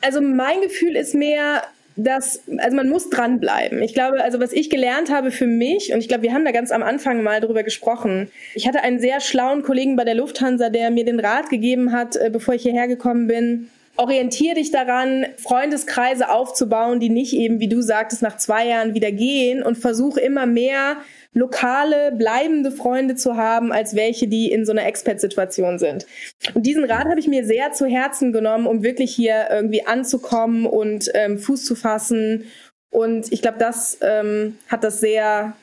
also mein Gefühl ist mehr, dass, also man muss dranbleiben. Ich glaube, also was ich gelernt habe für mich, und ich glaube, wir haben da ganz am Anfang mal drüber gesprochen. Ich hatte einen sehr schlauen Kollegen bei der Lufthansa, der mir den Rat gegeben hat, äh, bevor ich hierher gekommen bin. Orientier dich daran, Freundeskreise aufzubauen, die nicht eben, wie du sagtest, nach zwei Jahren wieder gehen und versuch immer mehr lokale, bleibende Freunde zu haben, als welche, die in so einer Expat-Situation sind. Und diesen Rat habe ich mir sehr zu Herzen genommen, um wirklich hier irgendwie anzukommen und ähm, Fuß zu fassen. Und ich glaube, das ähm, hat das sehr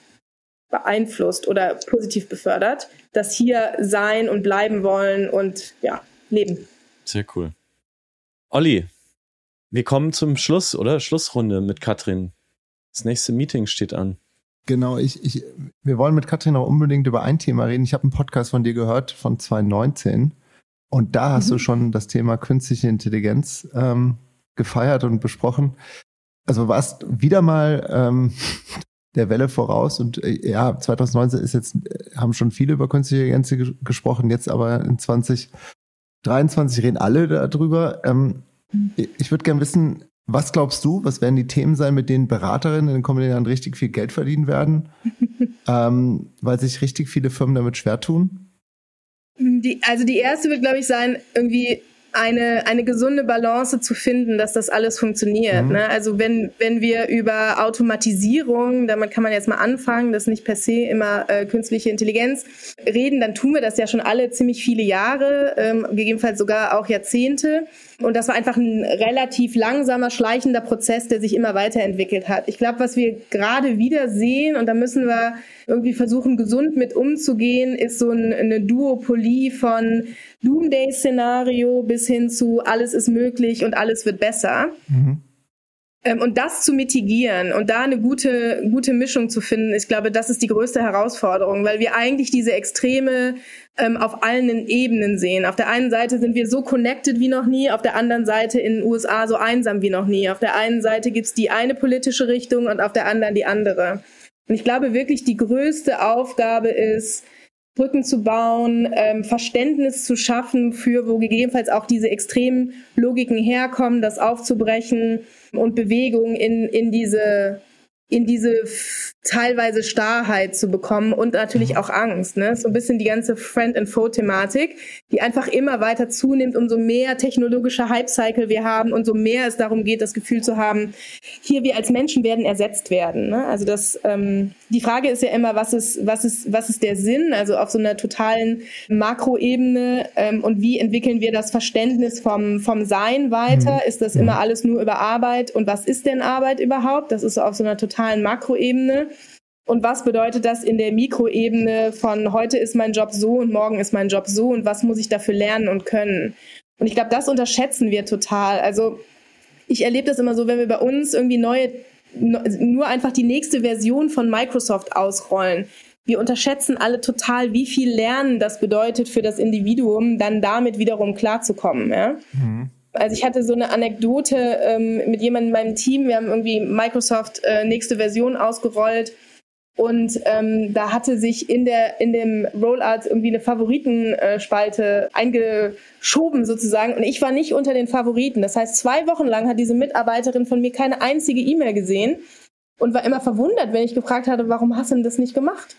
beeinflusst oder positiv befördert, dass hier sein und bleiben wollen und ja, leben. Sehr cool. Olli, wir kommen zum Schluss, oder? Schlussrunde mit Katrin. Das nächste Meeting steht an. Genau, ich, ich, wir wollen mit Katrin auch unbedingt über ein Thema reden. Ich habe einen Podcast von dir gehört von 2019 und da hast mhm. du schon das Thema künstliche Intelligenz ähm, gefeiert und besprochen. Also warst wieder mal ähm, der Welle voraus und äh, ja, 2019 ist jetzt, haben schon viele über künstliche Intelligenz gesprochen, jetzt aber in 2023 reden alle darüber. Ähm, mhm. ich würde gerne wissen, was glaubst du, was werden die Themen sein, mit denen Beraterinnen in den kommenden Jahren richtig viel Geld verdienen werden? ähm, weil sich richtig viele Firmen damit schwer tun? Die, also die erste wird, glaube ich, sein, irgendwie eine, eine gesunde Balance zu finden, dass das alles funktioniert. Mhm. Ne? Also wenn, wenn wir über Automatisierung, damit kann man jetzt mal anfangen, das ist nicht per se immer äh, künstliche Intelligenz, reden, dann tun wir das ja schon alle ziemlich viele Jahre, ähm, gegebenenfalls sogar auch Jahrzehnte. Und das war einfach ein relativ langsamer, schleichender Prozess, der sich immer weiterentwickelt hat. Ich glaube, was wir gerade wieder sehen, und da müssen wir irgendwie versuchen, gesund mit umzugehen, ist so ein, eine Duopolie von Doomday-Szenario bis hin zu alles ist möglich und alles wird besser. Mhm. Ähm, und das zu mitigieren und da eine gute, gute Mischung zu finden, ich glaube, das ist die größte Herausforderung, weil wir eigentlich diese Extreme ähm, auf allen Ebenen sehen. Auf der einen Seite sind wir so connected wie noch nie, auf der anderen Seite in den USA so einsam wie noch nie. Auf der einen Seite gibt's die eine politische Richtung und auf der anderen die andere. Und ich glaube wirklich, die größte Aufgabe ist, Brücken zu bauen, ähm, Verständnis zu schaffen für, wo gegebenenfalls auch diese extremen Logiken herkommen, das aufzubrechen und Bewegung in, in diese in diese teilweise Starrheit zu bekommen und natürlich mhm. auch Angst. Ne? So ein bisschen die ganze Friend-and-Foe-Thematik, die einfach immer weiter zunimmt, umso mehr technologische Hype-Cycle wir haben und so mehr es darum geht, das Gefühl zu haben, hier wir als Menschen werden ersetzt werden. Ne? Also das, ähm, die Frage ist ja immer, was ist, was ist, was ist der Sinn? Also auf so einer totalen Makroebene ähm, und wie entwickeln wir das Verständnis vom, vom Sein weiter? Mhm. Ist das immer mhm. alles nur über Arbeit und was ist denn Arbeit überhaupt? Das ist so auf so einer totalen Makroebene. Und was bedeutet das in der Mikroebene von heute ist mein Job so und morgen ist mein Job so und was muss ich dafür lernen und können? Und ich glaube, das unterschätzen wir total. Also ich erlebe das immer so, wenn wir bei uns irgendwie neue, nur einfach die nächste Version von Microsoft ausrollen. Wir unterschätzen alle total, wie viel Lernen das bedeutet für das Individuum, dann damit wiederum klarzukommen. Ja? Mhm. Also ich hatte so eine Anekdote ähm, mit jemandem in meinem Team. Wir haben irgendwie Microsoft äh, nächste Version ausgerollt und ähm, da hatte sich in der in dem Rollout irgendwie eine Favoritenspalte eingeschoben sozusagen. Und ich war nicht unter den Favoriten. Das heißt, zwei Wochen lang hat diese Mitarbeiterin von mir keine einzige E-Mail gesehen und war immer verwundert, wenn ich gefragt hatte, warum hast du denn das nicht gemacht?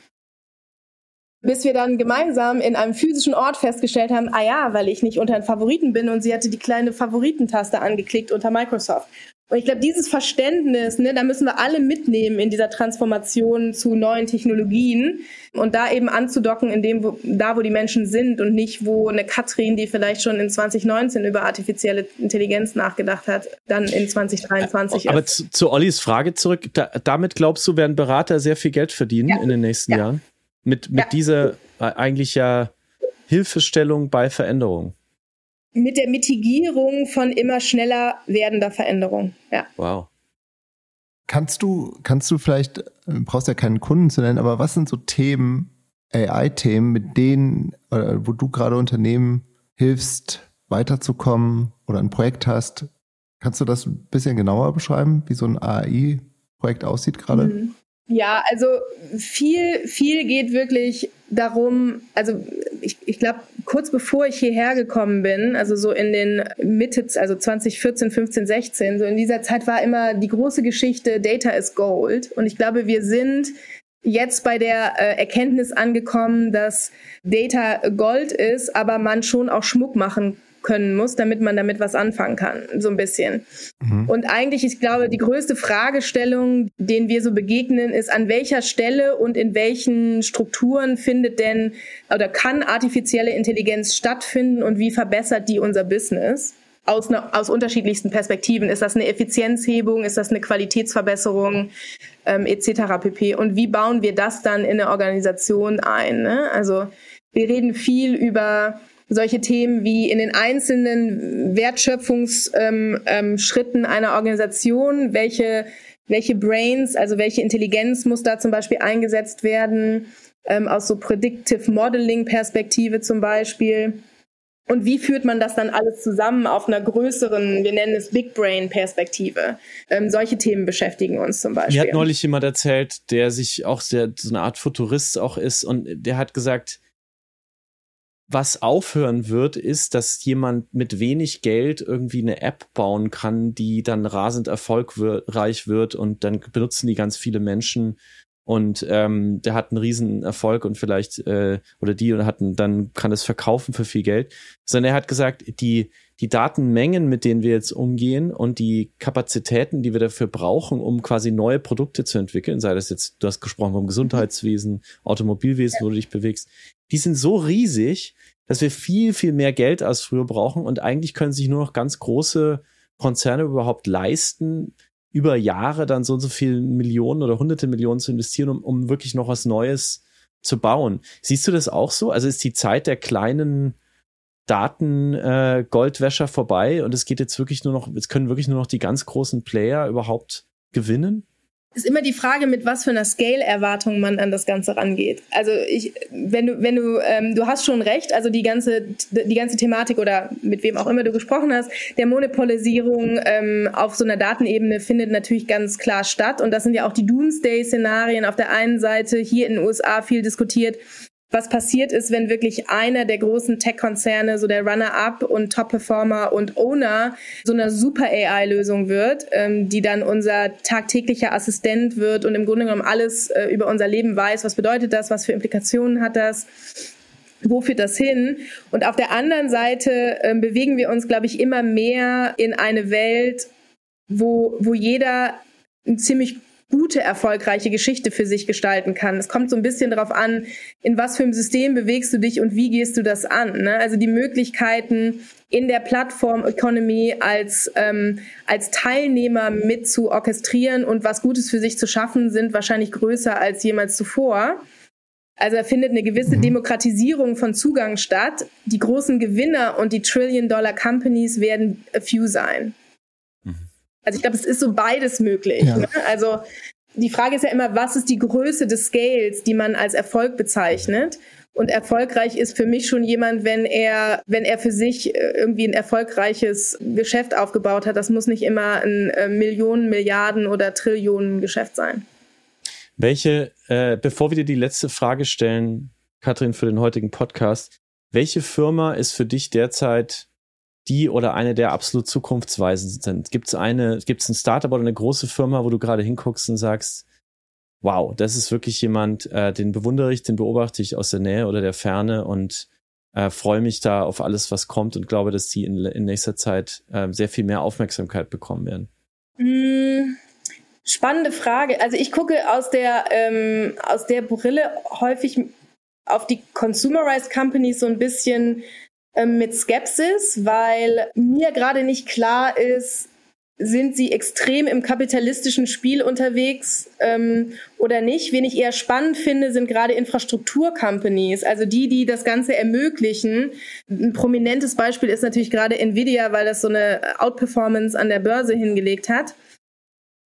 Bis wir dann gemeinsam in einem physischen Ort festgestellt haben, ah ja, weil ich nicht unter den Favoriten bin und sie hatte die kleine Favoritentaste angeklickt unter Microsoft. Und ich glaube, dieses Verständnis, ne, da müssen wir alle mitnehmen in dieser Transformation zu neuen Technologien und da eben anzudocken in dem, wo, da wo die Menschen sind und nicht, wo eine Katrin, die vielleicht schon in 2019 über artifizielle Intelligenz nachgedacht hat, dann in 2023 Aber ist. zu, zu Ollis Frage zurück, da, damit glaubst du, werden Berater sehr viel Geld verdienen ja. in den nächsten ja. Jahren? Mit, mit ja. dieser äh, eigentlich ja Hilfestellung bei Veränderung mit der Mitigierung von immer schneller werdender Veränderung. Ja. Wow. Kannst du, kannst du vielleicht, du brauchst ja keinen Kunden zu nennen, aber was sind so Themen, AI-Themen, mit denen, wo du gerade Unternehmen hilfst, weiterzukommen oder ein Projekt hast? Kannst du das ein bisschen genauer beschreiben, wie so ein AI-Projekt aussieht gerade? Mhm. Ja, also viel, viel geht wirklich darum, also ich, ich glaube, kurz bevor ich hierher gekommen bin, also so in den Mitte, also 2014, 15, 16, so in dieser Zeit war immer die große Geschichte Data is Gold. Und ich glaube, wir sind jetzt bei der äh, Erkenntnis angekommen, dass Data Gold ist, aber man schon auch Schmuck machen können muss, damit man damit was anfangen kann, so ein bisschen. Mhm. Und eigentlich, ich glaube, die größte Fragestellung, denen wir so begegnen, ist, an welcher Stelle und in welchen Strukturen findet denn oder kann artifizielle Intelligenz stattfinden und wie verbessert die unser Business? Aus, ne, aus unterschiedlichsten Perspektiven. Ist das eine Effizienzhebung? Ist das eine Qualitätsverbesserung? Ähm, etc. pp. Und wie bauen wir das dann in eine Organisation ein? Ne? Also wir reden viel über solche Themen wie in den einzelnen Wertschöpfungsschritten ähm, ähm, einer Organisation, welche, welche Brains, also welche Intelligenz muss da zum Beispiel eingesetzt werden, ähm, aus so Predictive Modeling Perspektive zum Beispiel. Und wie führt man das dann alles zusammen auf einer größeren, wir nennen es Big Brain Perspektive? Ähm, solche Themen beschäftigen uns zum Beispiel. Mir hat neulich jemand erzählt, der sich auch sehr, so eine Art Futurist auch ist und der hat gesagt, was aufhören wird, ist, dass jemand mit wenig Geld irgendwie eine App bauen kann, die dann rasend erfolgreich wird und dann benutzen die ganz viele Menschen. Und ähm, der hat einen riesen Erfolg und vielleicht äh, oder die oder hatten dann kann es verkaufen für viel Geld, sondern er hat gesagt, die die Datenmengen, mit denen wir jetzt umgehen und die Kapazitäten, die wir dafür brauchen, um quasi neue Produkte zu entwickeln, sei das jetzt, du hast gesprochen vom Gesundheitswesen, Automobilwesen, wo du dich bewegst, die sind so riesig, dass wir viel, viel mehr Geld als früher brauchen und eigentlich können sich nur noch ganz große Konzerne überhaupt leisten, über Jahre dann so und so viele Millionen oder hunderte Millionen zu investieren, um, um wirklich noch was Neues zu bauen. Siehst du das auch so? Also ist die Zeit der kleinen Daten äh, vorbei und es geht jetzt wirklich nur noch, es können wirklich nur noch die ganz großen Player überhaupt gewinnen? ist immer die Frage, mit was für einer Scale-Erwartung man an das Ganze rangeht. Also ich, wenn du, wenn du, ähm, du hast schon recht, also die ganze, die ganze Thematik oder mit wem auch immer du gesprochen hast, der Monopolisierung ähm, auf so einer Datenebene findet natürlich ganz klar statt. Und das sind ja auch die Doomsday-Szenarien auf der einen Seite hier in den USA viel diskutiert was passiert ist, wenn wirklich einer der großen Tech-Konzerne, so der Runner-up und Top-Performer und Owner, so eine super AI-Lösung wird, ähm, die dann unser tagtäglicher Assistent wird und im Grunde genommen alles äh, über unser Leben weiß. Was bedeutet das? Was für Implikationen hat das? Wo führt das hin? Und auf der anderen Seite äh, bewegen wir uns, glaube ich, immer mehr in eine Welt, wo, wo jeder ein ziemlich gute, erfolgreiche Geschichte für sich gestalten kann. Es kommt so ein bisschen darauf an, in was für einem System bewegst du dich und wie gehst du das an. Ne? Also die Möglichkeiten in der Plattform-Economy als, ähm, als Teilnehmer mit zu orchestrieren und was Gutes für sich zu schaffen, sind wahrscheinlich größer als jemals zuvor. Also da findet eine gewisse mhm. Demokratisierung von Zugang statt. Die großen Gewinner und die Trillion-Dollar-Companies werden a few sein. Also ich glaube, es ist so beides möglich. Ja. Ne? Also die Frage ist ja immer, was ist die Größe des Scales, die man als Erfolg bezeichnet? Und erfolgreich ist für mich schon jemand, wenn er, wenn er für sich äh, irgendwie ein erfolgreiches Geschäft aufgebaut hat. Das muss nicht immer ein äh, Millionen, Milliarden oder Trillionen Geschäft sein. Welche, äh, bevor wir dir die letzte Frage stellen, Katrin, für den heutigen Podcast, welche Firma ist für dich derzeit die oder eine der absolut zukunftsweisend sind? Gibt es eine, gibt es ein Startup oder eine große Firma, wo du gerade hinguckst und sagst, wow, das ist wirklich jemand, äh, den bewundere ich, den beobachte ich aus der Nähe oder der Ferne und äh, freue mich da auf alles, was kommt und glaube, dass die in, in nächster Zeit äh, sehr viel mehr Aufmerksamkeit bekommen werden? Mm, spannende Frage. Also ich gucke aus der, ähm, aus der Brille häufig auf die Consumerized Companies so ein bisschen mit Skepsis, weil mir gerade nicht klar ist, sind sie extrem im kapitalistischen Spiel unterwegs ähm, oder nicht? Wen ich eher spannend finde, sind gerade Infrastrukturcompanies, also die, die das Ganze ermöglichen. Ein prominentes Beispiel ist natürlich gerade Nvidia, weil das so eine Outperformance an der Börse hingelegt hat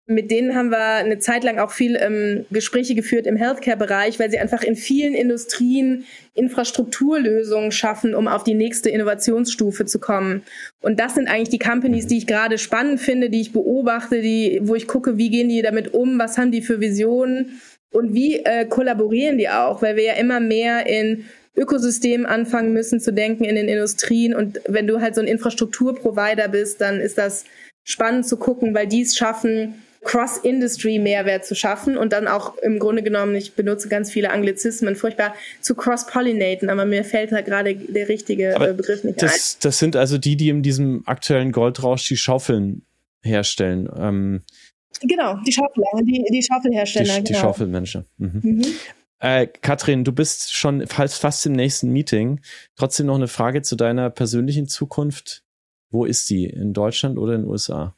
mit denen haben wir eine Zeit lang auch viel ähm, Gespräche geführt im Healthcare-Bereich, weil sie einfach in vielen Industrien Infrastrukturlösungen schaffen, um auf die nächste Innovationsstufe zu kommen. Und das sind eigentlich die Companies, die ich gerade spannend finde, die ich beobachte, die, wo ich gucke, wie gehen die damit um, was haben die für Visionen und wie äh, kollaborieren die auch, weil wir ja immer mehr in Ökosystemen anfangen müssen zu denken in den Industrien. Und wenn du halt so ein Infrastrukturprovider bist, dann ist das spannend zu gucken, weil die es schaffen, Cross-Industry-Mehrwert zu schaffen und dann auch im Grunde genommen, ich benutze ganz viele Anglizismen, furchtbar zu cross-pollinaten, aber mir fällt da gerade der richtige aber äh, Begriff nicht das, ein. Das sind also die, die in diesem aktuellen Goldrausch die Schaufeln herstellen. Ähm, genau, die Schaufel, die, die Schaufelhersteller. Die, die genau. Schaufelmenschen. Mhm. Mhm. Äh, Katrin, du bist schon fast, fast im nächsten Meeting. Trotzdem noch eine Frage zu deiner persönlichen Zukunft. Wo ist sie? In Deutschland oder in den USA?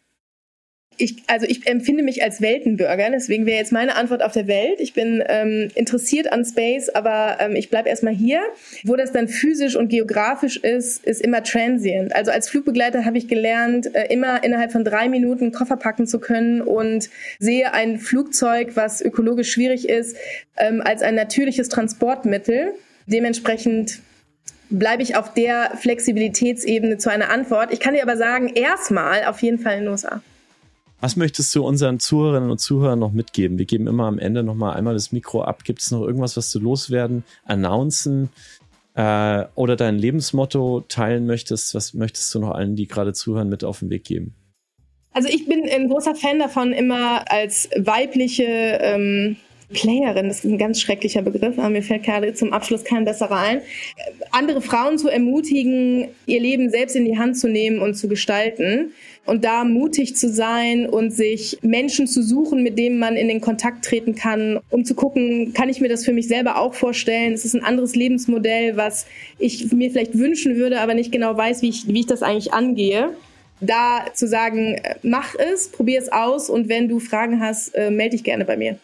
Ich, also ich empfinde mich als Weltenbürger, deswegen wäre jetzt meine Antwort auf der Welt. Ich bin ähm, interessiert an Space, aber ähm, ich bleibe erstmal hier. Wo das dann physisch und geografisch ist, ist immer transient. Also als Flugbegleiter habe ich gelernt, äh, immer innerhalb von drei Minuten Koffer packen zu können und sehe ein Flugzeug, was ökologisch schwierig ist, ähm, als ein natürliches Transportmittel. Dementsprechend bleibe ich auf der Flexibilitätsebene zu einer Antwort. Ich kann dir aber sagen, erstmal auf jeden Fall in den USA. Was möchtest du unseren Zuhörerinnen und Zuhörern noch mitgeben? Wir geben immer am Ende nochmal einmal das Mikro ab. Gibt es noch irgendwas, was du loswerden, announcen äh, oder dein Lebensmotto teilen möchtest? Was möchtest du noch allen, die gerade zuhören, mit auf den Weg geben? Also ich bin ein großer Fan davon, immer als weibliche ähm, Playerin, das ist ein ganz schrecklicher Begriff, aber mir fällt gerade zum Abschluss kein besserer ein, andere Frauen zu ermutigen, ihr Leben selbst in die Hand zu nehmen und zu gestalten und da mutig zu sein und sich Menschen zu suchen, mit denen man in den Kontakt treten kann, um zu gucken, kann ich mir das für mich selber auch vorstellen? Es ist ein anderes Lebensmodell, was ich mir vielleicht wünschen würde, aber nicht genau weiß, wie ich, wie ich das eigentlich angehe. Da zu sagen, äh, mach es, probier es aus und wenn du Fragen hast, äh, melde dich gerne bei mir.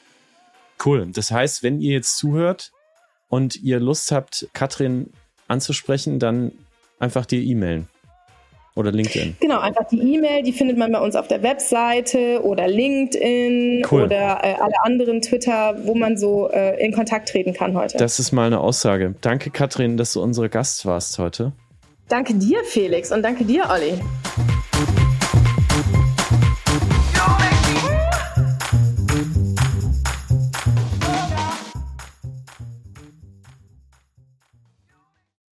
Cool. Das heißt, wenn ihr jetzt zuhört und ihr Lust habt, Katrin anzusprechen, dann einfach dir e-mailen. Oder LinkedIn. Genau, einfach die E-Mail, die findet man bei uns auf der Webseite oder LinkedIn cool. oder äh, alle anderen Twitter, wo man so äh, in Kontakt treten kann heute. Das ist mal eine Aussage. Danke, Katrin, dass du unsere Gast warst heute. Danke dir, Felix, und danke dir, Olli.